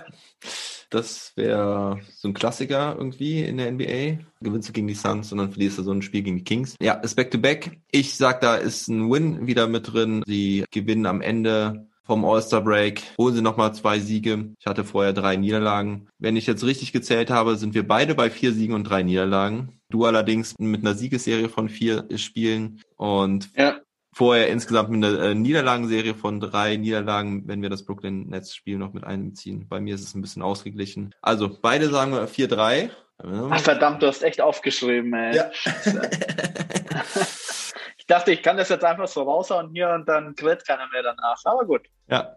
[SPEAKER 2] Das wäre so ein Klassiker irgendwie in der NBA. Gewinnst du gegen die Suns und dann verlierst du so ein Spiel gegen die Kings. Ja, ist Back-to-Back. -back. Ich sag, da ist ein Win wieder mit drin. Sie gewinnen am Ende vom All-Star-Break. Holen sie nochmal zwei Siege. Ich hatte vorher drei Niederlagen. Wenn ich jetzt richtig gezählt habe, sind wir beide bei vier Siegen und drei Niederlagen. Du allerdings mit einer Siegesserie von vier Spielen. Und ja vorher insgesamt mit einer äh, Niederlagenserie von drei Niederlagen, wenn wir das Brooklyn Nets Spiel noch mit einbeziehen. Bei mir ist es ein bisschen ausgeglichen. Also beide sagen wir 4-3.
[SPEAKER 4] Ach verdammt, du hast echt aufgeschrieben, ey. Ja. ich dachte, ich kann das jetzt einfach so raushauen hier und dann quält keiner mehr danach. Aber gut.
[SPEAKER 2] Ja.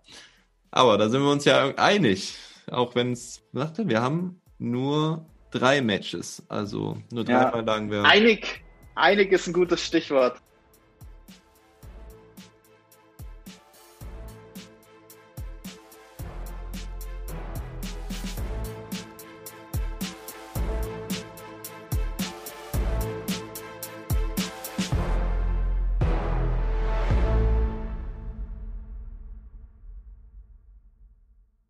[SPEAKER 2] Aber da sind wir uns ja einig. Auch wenn es, sagte, wir haben nur drei Matches. Also nur dreimal ja. lagen wir.
[SPEAKER 4] Einig, einig ist ein gutes Stichwort.